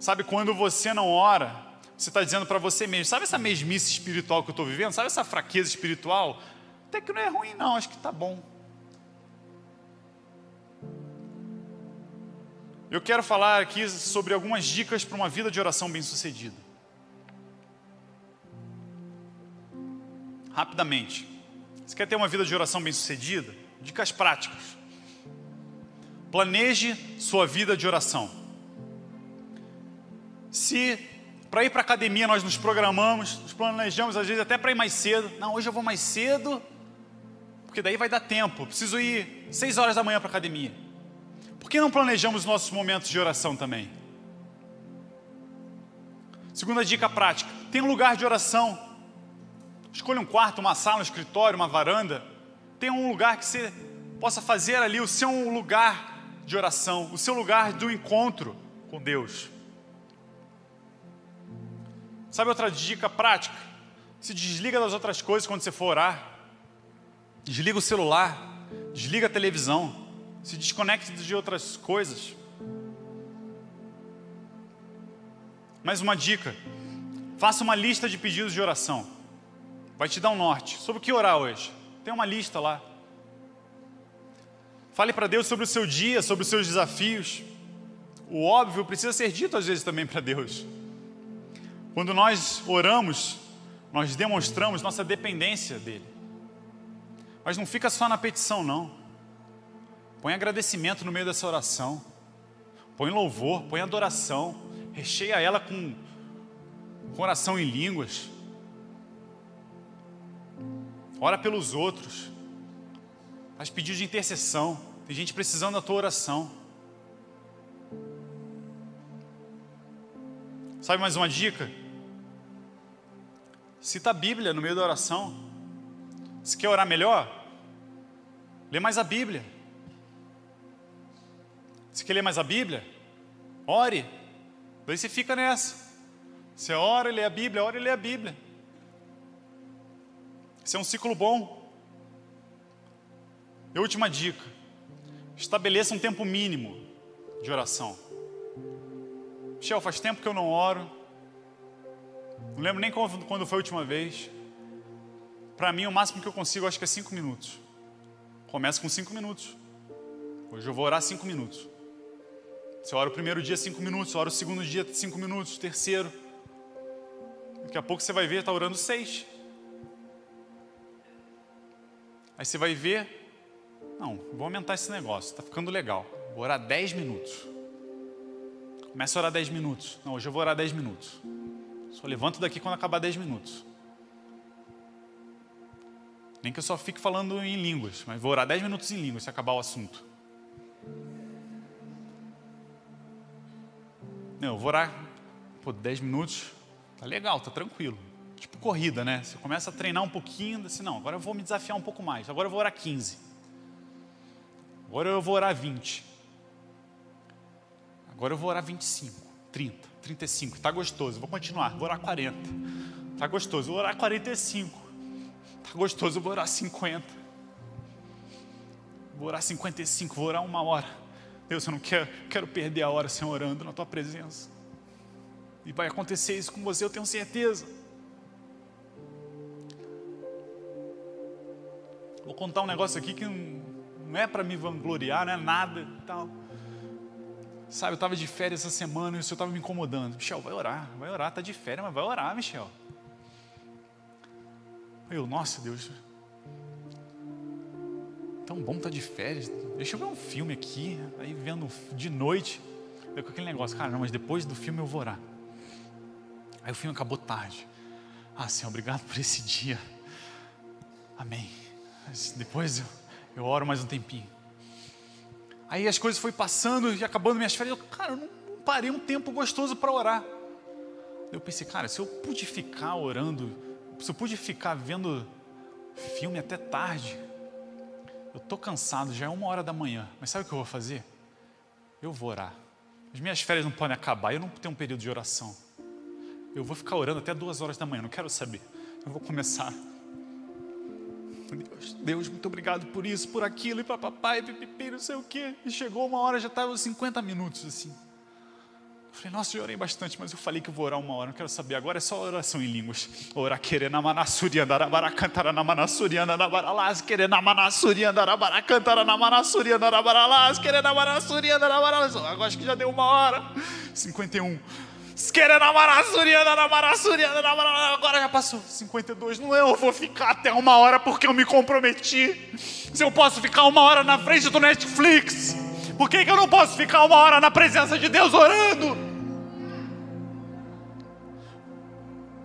Sabe, quando você não ora, você está dizendo para você mesmo: sabe essa mesmice espiritual que eu estou vivendo? Sabe essa fraqueza espiritual? Até que não é ruim, não, acho que está bom. Eu quero falar aqui sobre algumas dicas para uma vida de oração bem-sucedida. Rapidamente. Você quer ter uma vida de oração bem-sucedida? Dicas práticas. Planeje sua vida de oração. Se para ir para a academia nós nos programamos, nos planejamos às vezes até para ir mais cedo. Não, hoje eu vou mais cedo, porque daí vai dar tempo. Preciso ir seis horas da manhã para a academia. Por que não planejamos nossos momentos de oração também? Segunda dica prática: tem um lugar de oração Escolha um quarto, uma sala, um escritório, uma varanda. Tenha um lugar que você possa fazer ali o seu lugar de oração, o seu lugar do encontro com Deus. Sabe outra dica prática? Se desliga das outras coisas quando você for orar. Desliga o celular, desliga a televisão, se desconecte de outras coisas. Mais uma dica: faça uma lista de pedidos de oração. Vai te dar um norte. Sobre o que orar hoje? Tem uma lista lá. Fale para Deus sobre o seu dia, sobre os seus desafios. O óbvio precisa ser dito às vezes também para Deus. Quando nós oramos, nós demonstramos nossa dependência dEle. Mas não fica só na petição, não. Põe agradecimento no meio dessa oração. Põe louvor, põe adoração. Recheia ela com coração em línguas. Ora pelos outros. Faz pedido de intercessão. Tem gente precisando da tua oração. Sabe mais uma dica? Cita a Bíblia no meio da oração. Se quer orar melhor, lê mais a Bíblia. Se quer ler mais a Bíblia, ore. Daí você fica nessa. Você ora e lê a Bíblia, ora e lê a Bíblia. Isso é um ciclo bom. E última dica: Estabeleça um tempo mínimo de oração. Michel, faz tempo que eu não oro. Não lembro nem quando foi a última vez. Para mim, o máximo que eu consigo, acho que é cinco minutos. Começa com cinco minutos. Hoje eu vou orar cinco minutos. Você ora o primeiro dia cinco minutos, ora o segundo dia cinco minutos, terceiro. Daqui a pouco você vai ver, está orando seis. Aí você vai ver, não, vou aumentar esse negócio, está ficando legal. Vou orar dez minutos. Começa a orar dez minutos. Não, hoje eu vou orar dez minutos. Só levanto daqui quando acabar dez minutos. Nem que eu só fique falando em línguas, mas vou orar dez minutos em línguas se acabar o assunto. Não, eu vou orar por 10 minutos, tá legal, tá tranquilo. Tipo corrida, né? Você começa a treinar um pouquinho, assim, não, agora eu vou me desafiar um pouco mais. Agora eu vou orar 15. Agora eu vou orar 20. Agora eu vou orar 25, 30, 35. Tá gostoso, vou continuar, vou orar 40. Tá gostoso, vou orar 45. Tá gostoso, vou orar 50. Vou orar 55, vou orar uma hora. Deus, eu não quero, quero perder a hora, Senhor, orando na tua presença. E vai acontecer isso com você, eu tenho certeza. Vou contar um negócio aqui que não é para me vangloriar, não é nada e tal. Sabe, eu estava de férias essa semana e o Senhor estava me incomodando. Michel, vai orar, vai orar, está de férias, mas vai orar, Michel. Eu, nossa Deus, tão bom estar tá de férias. Deixa eu ver um filme aqui, aí vendo de noite. Com aquele negócio, cara, não, mas depois do filme eu vou orar. Aí o filme acabou tarde. Ah, Senhor, obrigado por esse dia. Amém. Depois eu, eu oro mais um tempinho. Aí as coisas foram passando e acabando minhas férias. Eu, cara, eu não, não parei um tempo gostoso para orar. Eu pensei, cara, se eu pude ficar orando, se eu pude ficar vendo filme até tarde, eu estou cansado, já é uma hora da manhã, mas sabe o que eu vou fazer? Eu vou orar. As minhas férias não podem acabar, eu não tenho um período de oração. Eu vou ficar orando até duas horas da manhã, não quero saber. Eu vou começar. Deus, Deus, muito obrigado por isso, por aquilo, e papai, pipipi, não sei o quê. E chegou uma hora, já estava 50 minutos assim. Eu falei, nossa, eu orei bastante, mas eu falei que eu vou orar uma hora, não quero saber. Agora é só oração em línguas. Orar querer na manassuria, darabara cantara na manassuria, darabara las, querer na manassuria, darabara cantara na manassuria, darabara las, querer na manassuria, darabara las. Agora acho que já deu uma hora. 51. Agora já passou. 52. Não, eu vou ficar até uma hora porque eu me comprometi. Se eu posso ficar uma hora na frente do Netflix. Por que, que eu não posso ficar uma hora na presença de Deus orando?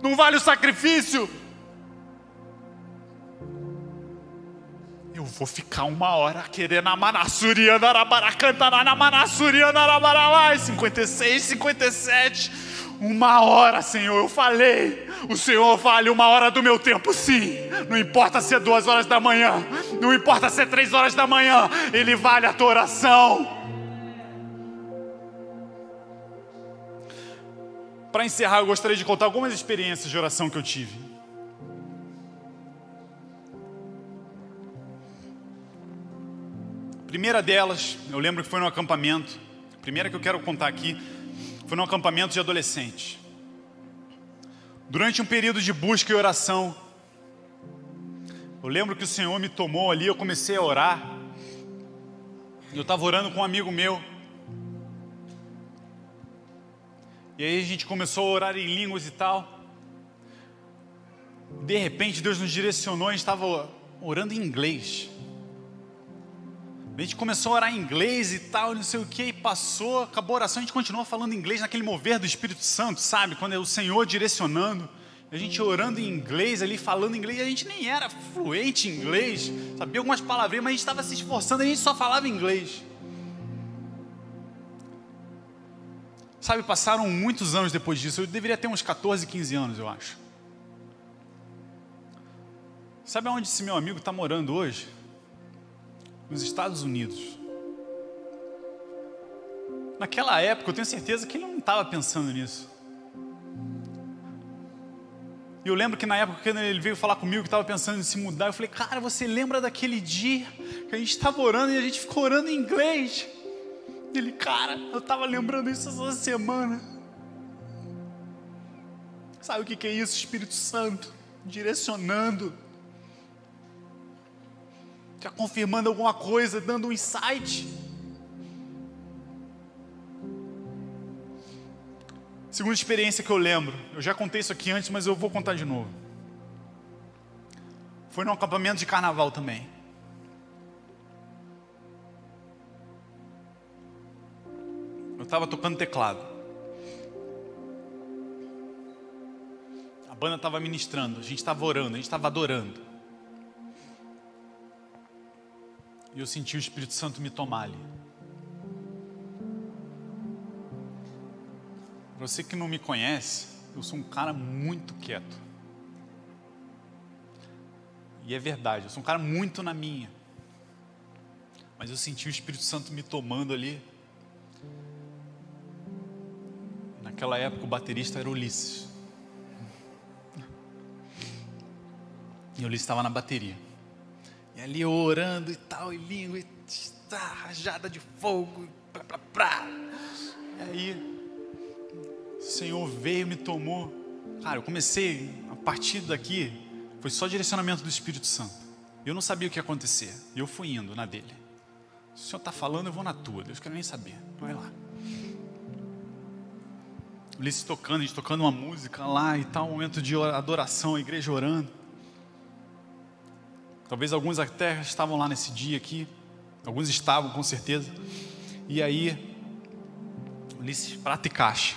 Não vale o sacrifício? Eu vou ficar uma hora querendo a manassuria, narabaracanta, na manassuria, narabaralá, 56, 57. Uma hora, Senhor, eu falei. O Senhor vale uma hora do meu tempo, sim. Não importa se é duas horas da manhã, não importa se é três horas da manhã, Ele vale a tua oração. Para encerrar, eu gostaria de contar algumas experiências de oração que eu tive. Primeira delas, eu lembro que foi no acampamento. A primeira que eu quero contar aqui foi no acampamento de adolescentes. Durante um período de busca e oração, eu lembro que o Senhor me tomou ali, eu comecei a orar. Eu estava orando com um amigo meu. E aí a gente começou a orar em línguas e tal. De repente Deus nos direcionou, a gente estava orando em inglês. A gente começou a orar em inglês e tal, não sei o que, e passou, acabou a oração, a gente continuou falando inglês naquele mover do Espírito Santo, sabe? Quando é o Senhor direcionando, a gente orando em inglês ali, falando inglês, a gente nem era fluente em inglês, sabia algumas palavrinhas, mas a gente estava se esforçando, a gente só falava inglês. Sabe, passaram muitos anos depois disso. Eu deveria ter uns 14, 15 anos, eu acho. Sabe aonde esse meu amigo está morando hoje? Nos Estados Unidos. Naquela época, eu tenho certeza que ele não estava pensando nisso. E eu lembro que na época, quando ele veio falar comigo, que estava pensando em se mudar, eu falei, cara, você lembra daquele dia que a gente estava orando e a gente ficou orando em inglês? Ele, cara, eu estava lembrando isso essa semana. Sabe o que é isso? Espírito Santo direcionando, já confirmando alguma coisa, dando um insight. Segunda experiência que eu lembro, eu já contei isso aqui antes, mas eu vou contar de novo. Foi num acampamento de carnaval também. Eu estava tocando teclado. A banda estava ministrando, a gente estava orando, a gente estava adorando. E eu senti o Espírito Santo me tomar ali. Você que não me conhece, eu sou um cara muito quieto. E é verdade, eu sou um cara muito na minha. Mas eu senti o Espírito Santo me tomando ali. Naquela época o baterista era Ulisses. E Ulisses estava na bateria. E ali eu orando e tal, e língua, e tá, rajada de fogo, e plá, plá, plá. E aí o Senhor veio, me tomou. Cara, eu comecei, a partir daqui, foi só direcionamento do Espírito Santo. Eu não sabia o que ia acontecer. E eu fui indo na dele. O Senhor está falando, eu vou na tua. Deus quer nem saber. Vai lá. Ulisses tocando, a gente tocando uma música lá e tal, um momento de adoração, a igreja orando. Talvez alguns até estavam lá nesse dia aqui. Alguns estavam, com certeza. E aí, Ulisses, prata e caixa.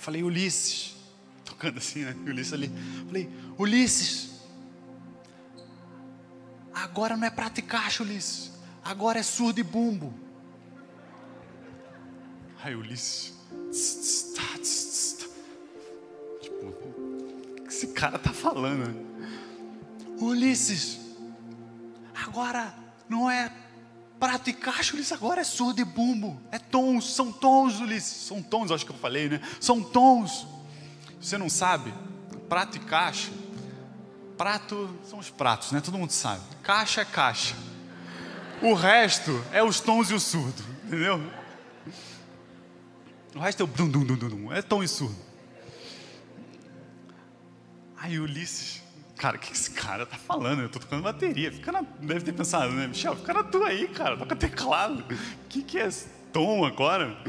Falei, Ulisses, tocando assim, né? Ulisses ali. Falei, Ulisses, agora não é prata e caixa, Ulisses. Agora é surdo e bumbo. Aí Ulisses, tipo, o que esse cara tá falando? Ulisses, agora não é prato e caixa, Ulisses, agora é surdo e bumbo. É tons, são tons, Ulisses. São tons, acho que eu falei, né? São tons. Você não sabe? Prato e caixa. Prato são os pratos, né? Todo mundo sabe. Caixa é caixa. O resto é os tons e o surdo, entendeu? O resto é o dum, dum, dum, dum, é tom e surdo. Aí Ulisses, cara, o que esse cara tá falando? Eu tô tocando bateria. Fica na... Deve ter pensado, né? Michel, fica na tua aí, cara. Toca teclado. O que, que é tom agora?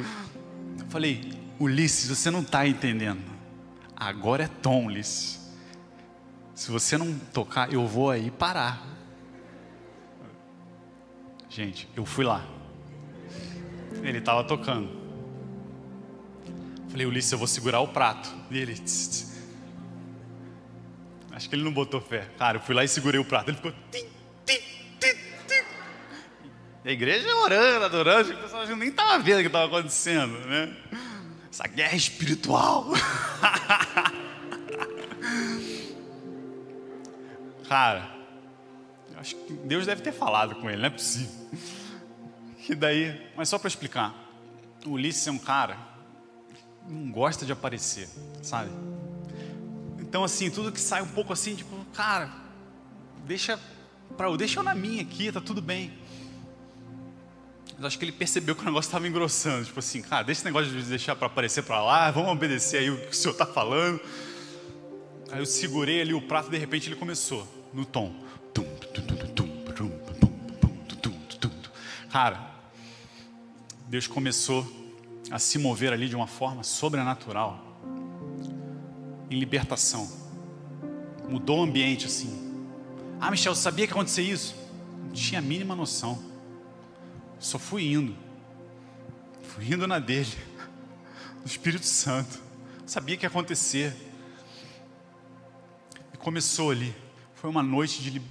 Eu falei, Ulisses, você não tá entendendo. Agora é tom, Ulisses. Se você não tocar, eu vou aí parar. Gente, eu fui lá. Ele estava tocando. Falei, Ulisses, eu vou segurar o prato. E ele. Tss, tss. Acho que ele não botou fé. Cara, eu fui lá e segurei o prato. Ele ficou. Tim, tim, tim, tim. A igreja orando, adorando. O pessoal nem estava vendo o que estava acontecendo, né? Essa guerra espiritual. Cara, acho que Deus deve ter falado com ele, não é possível. E daí, mas só para explicar, o Ulisses é um cara que não gosta de aparecer, sabe? Então assim, tudo que sai um pouco assim, tipo, cara, deixa para deixa eu na minha aqui, tá tudo bem. Mas acho que ele percebeu que o negócio estava engrossando, tipo assim, cara, deixa esse negócio de deixar para aparecer para lá, vamos obedecer aí o que o senhor está falando. Aí eu segurei ali o prato, de repente ele começou no tom. Cara, Deus começou a se mover ali de uma forma sobrenatural, em libertação. Mudou o ambiente assim. Ah, Michel, sabia que ia acontecer isso? Não tinha a mínima noção. Só fui indo. Fui indo na dele. No Espírito Santo. Sabia que ia acontecer. E começou ali. Foi uma noite de.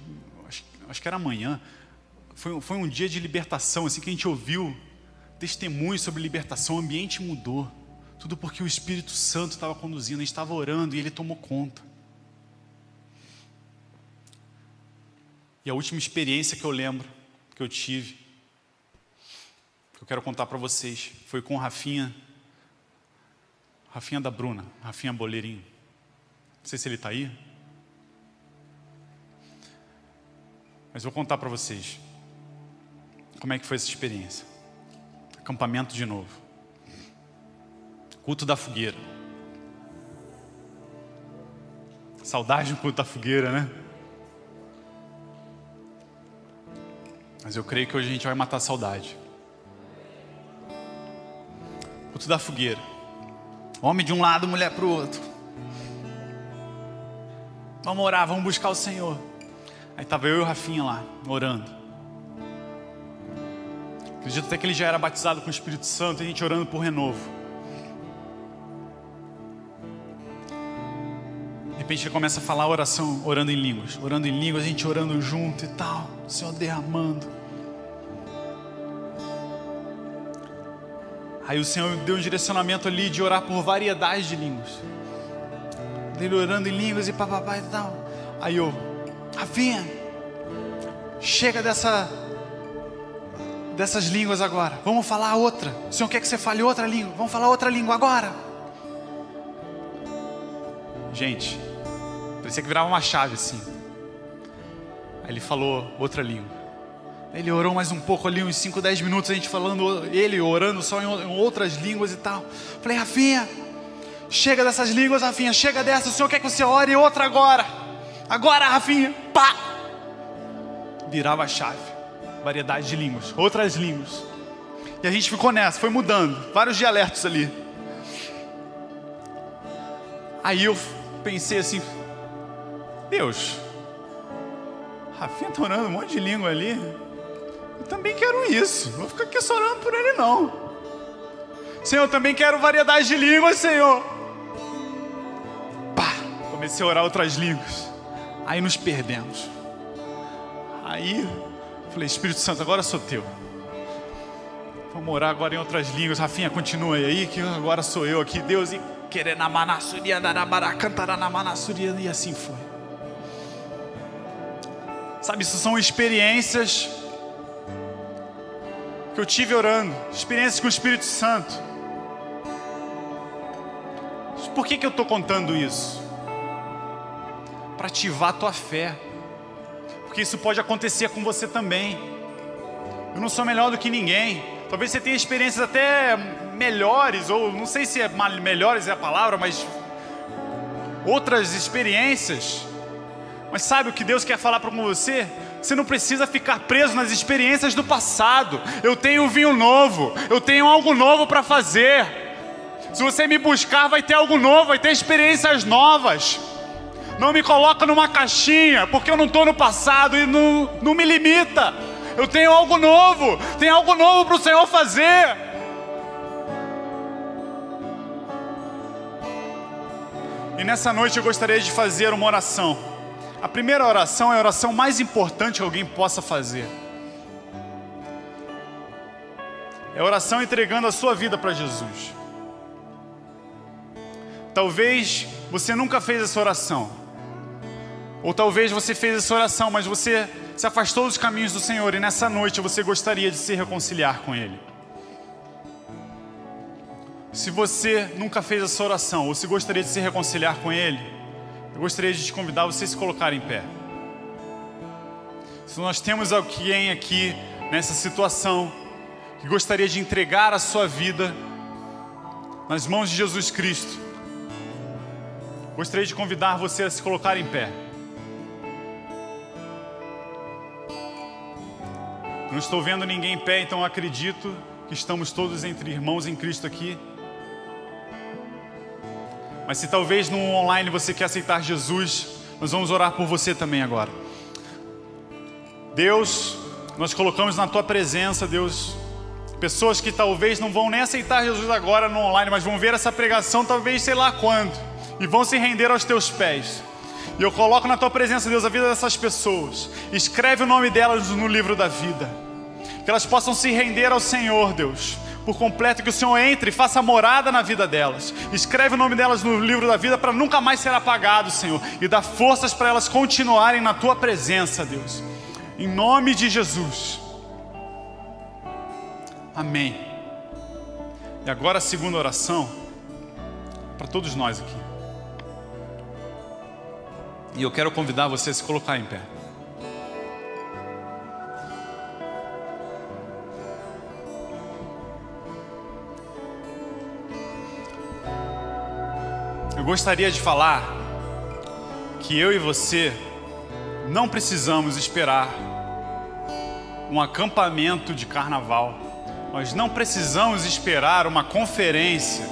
Acho, acho que era amanhã. Foi, foi um dia de libertação, assim, que a gente ouviu testemunhos sobre libertação, o ambiente mudou. Tudo porque o Espírito Santo estava conduzindo, a gente estava orando e ele tomou conta. E a última experiência que eu lembro, que eu tive, que eu quero contar para vocês, foi com Rafinha, Rafinha da Bruna, Rafinha Boleirinho. Não sei se ele está aí. Mas vou contar para vocês como é que foi essa experiência. Acampamento de novo. Culto da fogueira. Saudade do culto da fogueira, né? Mas eu creio que hoje a gente vai matar a saudade. Culto da fogueira. Homem de um lado, mulher para o outro. Vamos orar, vamos buscar o Senhor. Aí estava eu e o Rafinha lá, orando. Acredito até que ele já era batizado com o Espírito Santo, e a gente orando por renovo. De repente ele começa a falar oração, orando em línguas. Orando em línguas, a gente orando junto e tal. O Senhor derramando. Aí o Senhor deu um direcionamento ali de orar por variedade de línguas. Ele orando em línguas e papapá e tal. Aí eu, Rafinha, chega dessa dessas línguas agora. Vamos falar outra. O Senhor quer que você fale outra língua. Vamos falar outra língua agora. Gente, parecia que virava uma chave assim. Aí ele falou outra língua. Ele orou mais um pouco ali, uns 5, 10 minutos, a gente falando, ele orando só em outras línguas e tal. Falei, Rafinha, chega dessas línguas, Rafinha, chega dessa, o Senhor quer que você ore outra agora. Agora, Rafinha, pá! Virava a chave, variedade de línguas, outras línguas. E a gente ficou nessa, foi mudando, vários dialetos ali. Aí eu pensei assim, Deus, Rafinha está orando um monte de língua ali. Eu também quero isso. Não vou ficar aqui só orando por ele, não. Senhor, eu também quero variedade de línguas, Senhor. Pá, comecei a orar outras línguas. Aí nos perdemos. Aí falei, Espírito Santo, agora sou teu. Vamos orar agora em outras línguas. Rafinha, continua aí, que agora sou eu aqui. Deus, e querer na manassuria, cantará na manassuria, e assim foi. Sabe, isso são experiências que eu tive orando, experiências com o Espírito Santo. Por que, que eu estou contando isso? Para ativar a tua fé, porque isso pode acontecer com você também. Eu não sou melhor do que ninguém. Talvez você tenha experiências até melhores, ou não sei se é melhores é a palavra, mas outras experiências. Mas sabe o que Deus quer falar para você? Você não precisa ficar preso nas experiências do passado. Eu tenho um vinho novo, eu tenho algo novo para fazer. Se você me buscar, vai ter algo novo, vai ter experiências novas. Não me coloca numa caixinha, porque eu não estou no passado e não, não me limita. Eu tenho algo novo, tem algo novo para o Senhor fazer. E nessa noite eu gostaria de fazer uma oração. A primeira oração é a oração mais importante que alguém possa fazer. É a oração entregando a sua vida para Jesus. Talvez você nunca fez essa oração. Ou talvez você fez essa oração, mas você se afastou dos caminhos do Senhor e nessa noite você gostaria de se reconciliar com Ele. Se você nunca fez essa oração ou se gostaria de se reconciliar com Ele, eu gostaria de te convidar a você se colocar em pé. Se nós temos alguém aqui nessa situação que gostaria de entregar a sua vida nas mãos de Jesus Cristo, gostaria de convidar você a se colocar em pé. Não estou vendo ninguém em pé, então acredito que estamos todos entre irmãos em Cristo aqui. Mas se talvez no online você quer aceitar Jesus, nós vamos orar por você também agora. Deus, nós colocamos na tua presença, Deus, pessoas que talvez não vão nem aceitar Jesus agora no online, mas vão ver essa pregação talvez sei lá quando, e vão se render aos teus pés. E eu coloco na tua presença, Deus, a vida dessas pessoas. Escreve o nome delas no livro da vida. Que elas possam se render ao Senhor, Deus por completo, que o Senhor entre e faça morada na vida delas. Escreve o nome delas no livro da vida para nunca mais ser apagado, Senhor, e dá forças para elas continuarem na tua presença, Deus. Em nome de Jesus. Amém. E agora a segunda oração para todos nós aqui. E eu quero convidar você a se colocar em pé. Eu gostaria de falar que eu e você não precisamos esperar um acampamento de carnaval. Nós não precisamos esperar uma conferência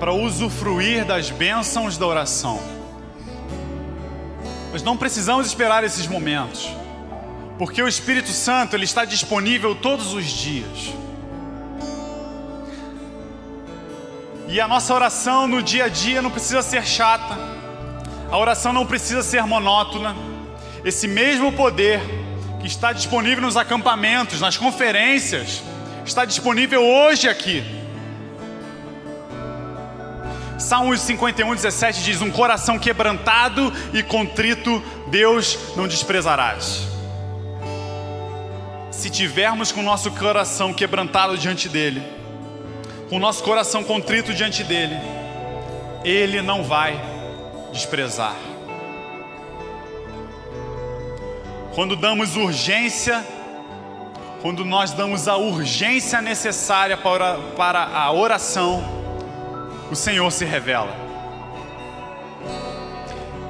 para usufruir das bênçãos da oração. Nós não precisamos esperar esses momentos, porque o Espírito Santo ele está disponível todos os dias. E a nossa oração no dia a dia não precisa ser chata, a oração não precisa ser monótona. Esse mesmo poder que está disponível nos acampamentos, nas conferências, está disponível hoje aqui. Salmos 51, 17 diz: Um coração quebrantado e contrito, Deus não desprezarás. Se tivermos com o nosso coração quebrantado diante dEle, com o nosso coração contrito diante dEle, Ele não vai desprezar. Quando damos urgência, quando nós damos a urgência necessária para, para a oração, o Senhor se revela.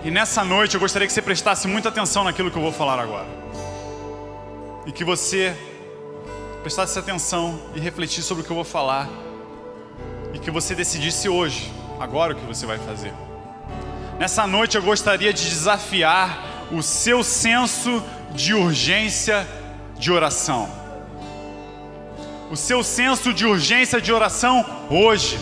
E nessa noite eu gostaria que você prestasse muita atenção naquilo que eu vou falar agora. E que você prestasse atenção e refletisse sobre o que eu vou falar. E que você decidisse hoje, agora, o que você vai fazer. Nessa noite eu gostaria de desafiar o seu senso de urgência de oração. O seu senso de urgência de oração hoje.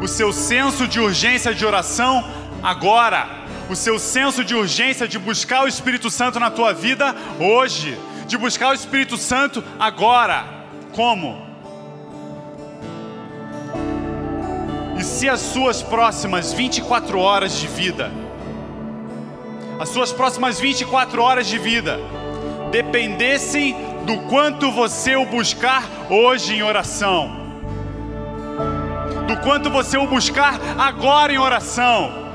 O seu senso de urgência de oração agora. O seu senso de urgência de buscar o Espírito Santo na tua vida hoje. De buscar o Espírito Santo agora. Como? E se as suas próximas 24 horas de vida as suas próximas 24 horas de vida dependessem do quanto você o buscar hoje em oração, do quanto você o buscar agora em oração,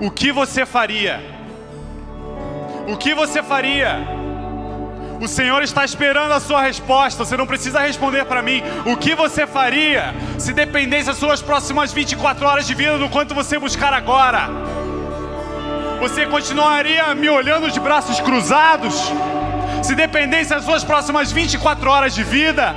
o que você faria? O que você faria? O Senhor está esperando a sua resposta. Você não precisa responder para mim. O que você faria se dependesse das suas próximas 24 horas de vida do quanto você buscar agora? Você continuaria me olhando de braços cruzados? Se dependesse das suas próximas 24 horas de vida?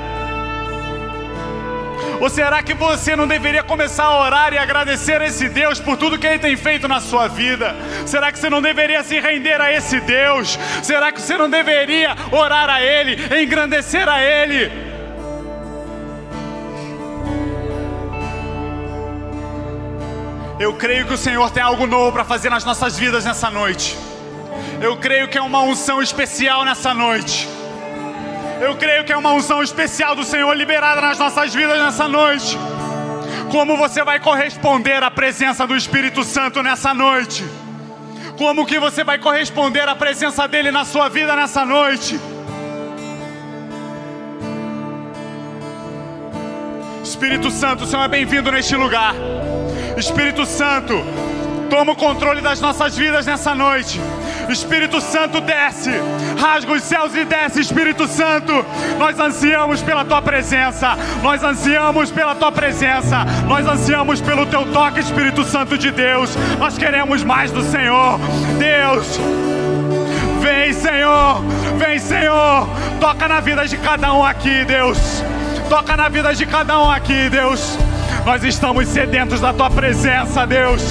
Ou será que você não deveria começar a orar e agradecer a esse Deus por tudo que Ele tem feito na sua vida? Será que você não deveria se render a esse Deus? Será que você não deveria orar a Ele, engrandecer a Ele? Eu creio que o Senhor tem algo novo para fazer nas nossas vidas nessa noite. Eu creio que é uma unção especial nessa noite. Eu creio que é uma unção especial do Senhor liberada nas nossas vidas nessa noite. Como você vai corresponder à presença do Espírito Santo nessa noite? Como que você vai corresponder à presença dele na sua vida nessa noite? Espírito Santo, o Senhor é bem-vindo neste lugar. Espírito Santo, toma o controle das nossas vidas nessa noite. Espírito Santo desce, rasga os céus e desce, Espírito Santo. Nós ansiamos pela tua presença, nós ansiamos pela tua presença, nós ansiamos pelo teu toque, Espírito Santo de Deus. Nós queremos mais do Senhor, Deus. Vem, Senhor, vem, Senhor, toca na vida de cada um aqui, Deus. Toca na vida de cada um aqui, Deus. Nós estamos sedentos da tua presença, Deus.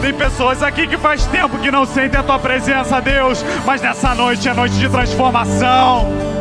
Tem pessoas aqui que faz tempo que não sentem a tua presença, Deus, mas nessa noite é noite de transformação.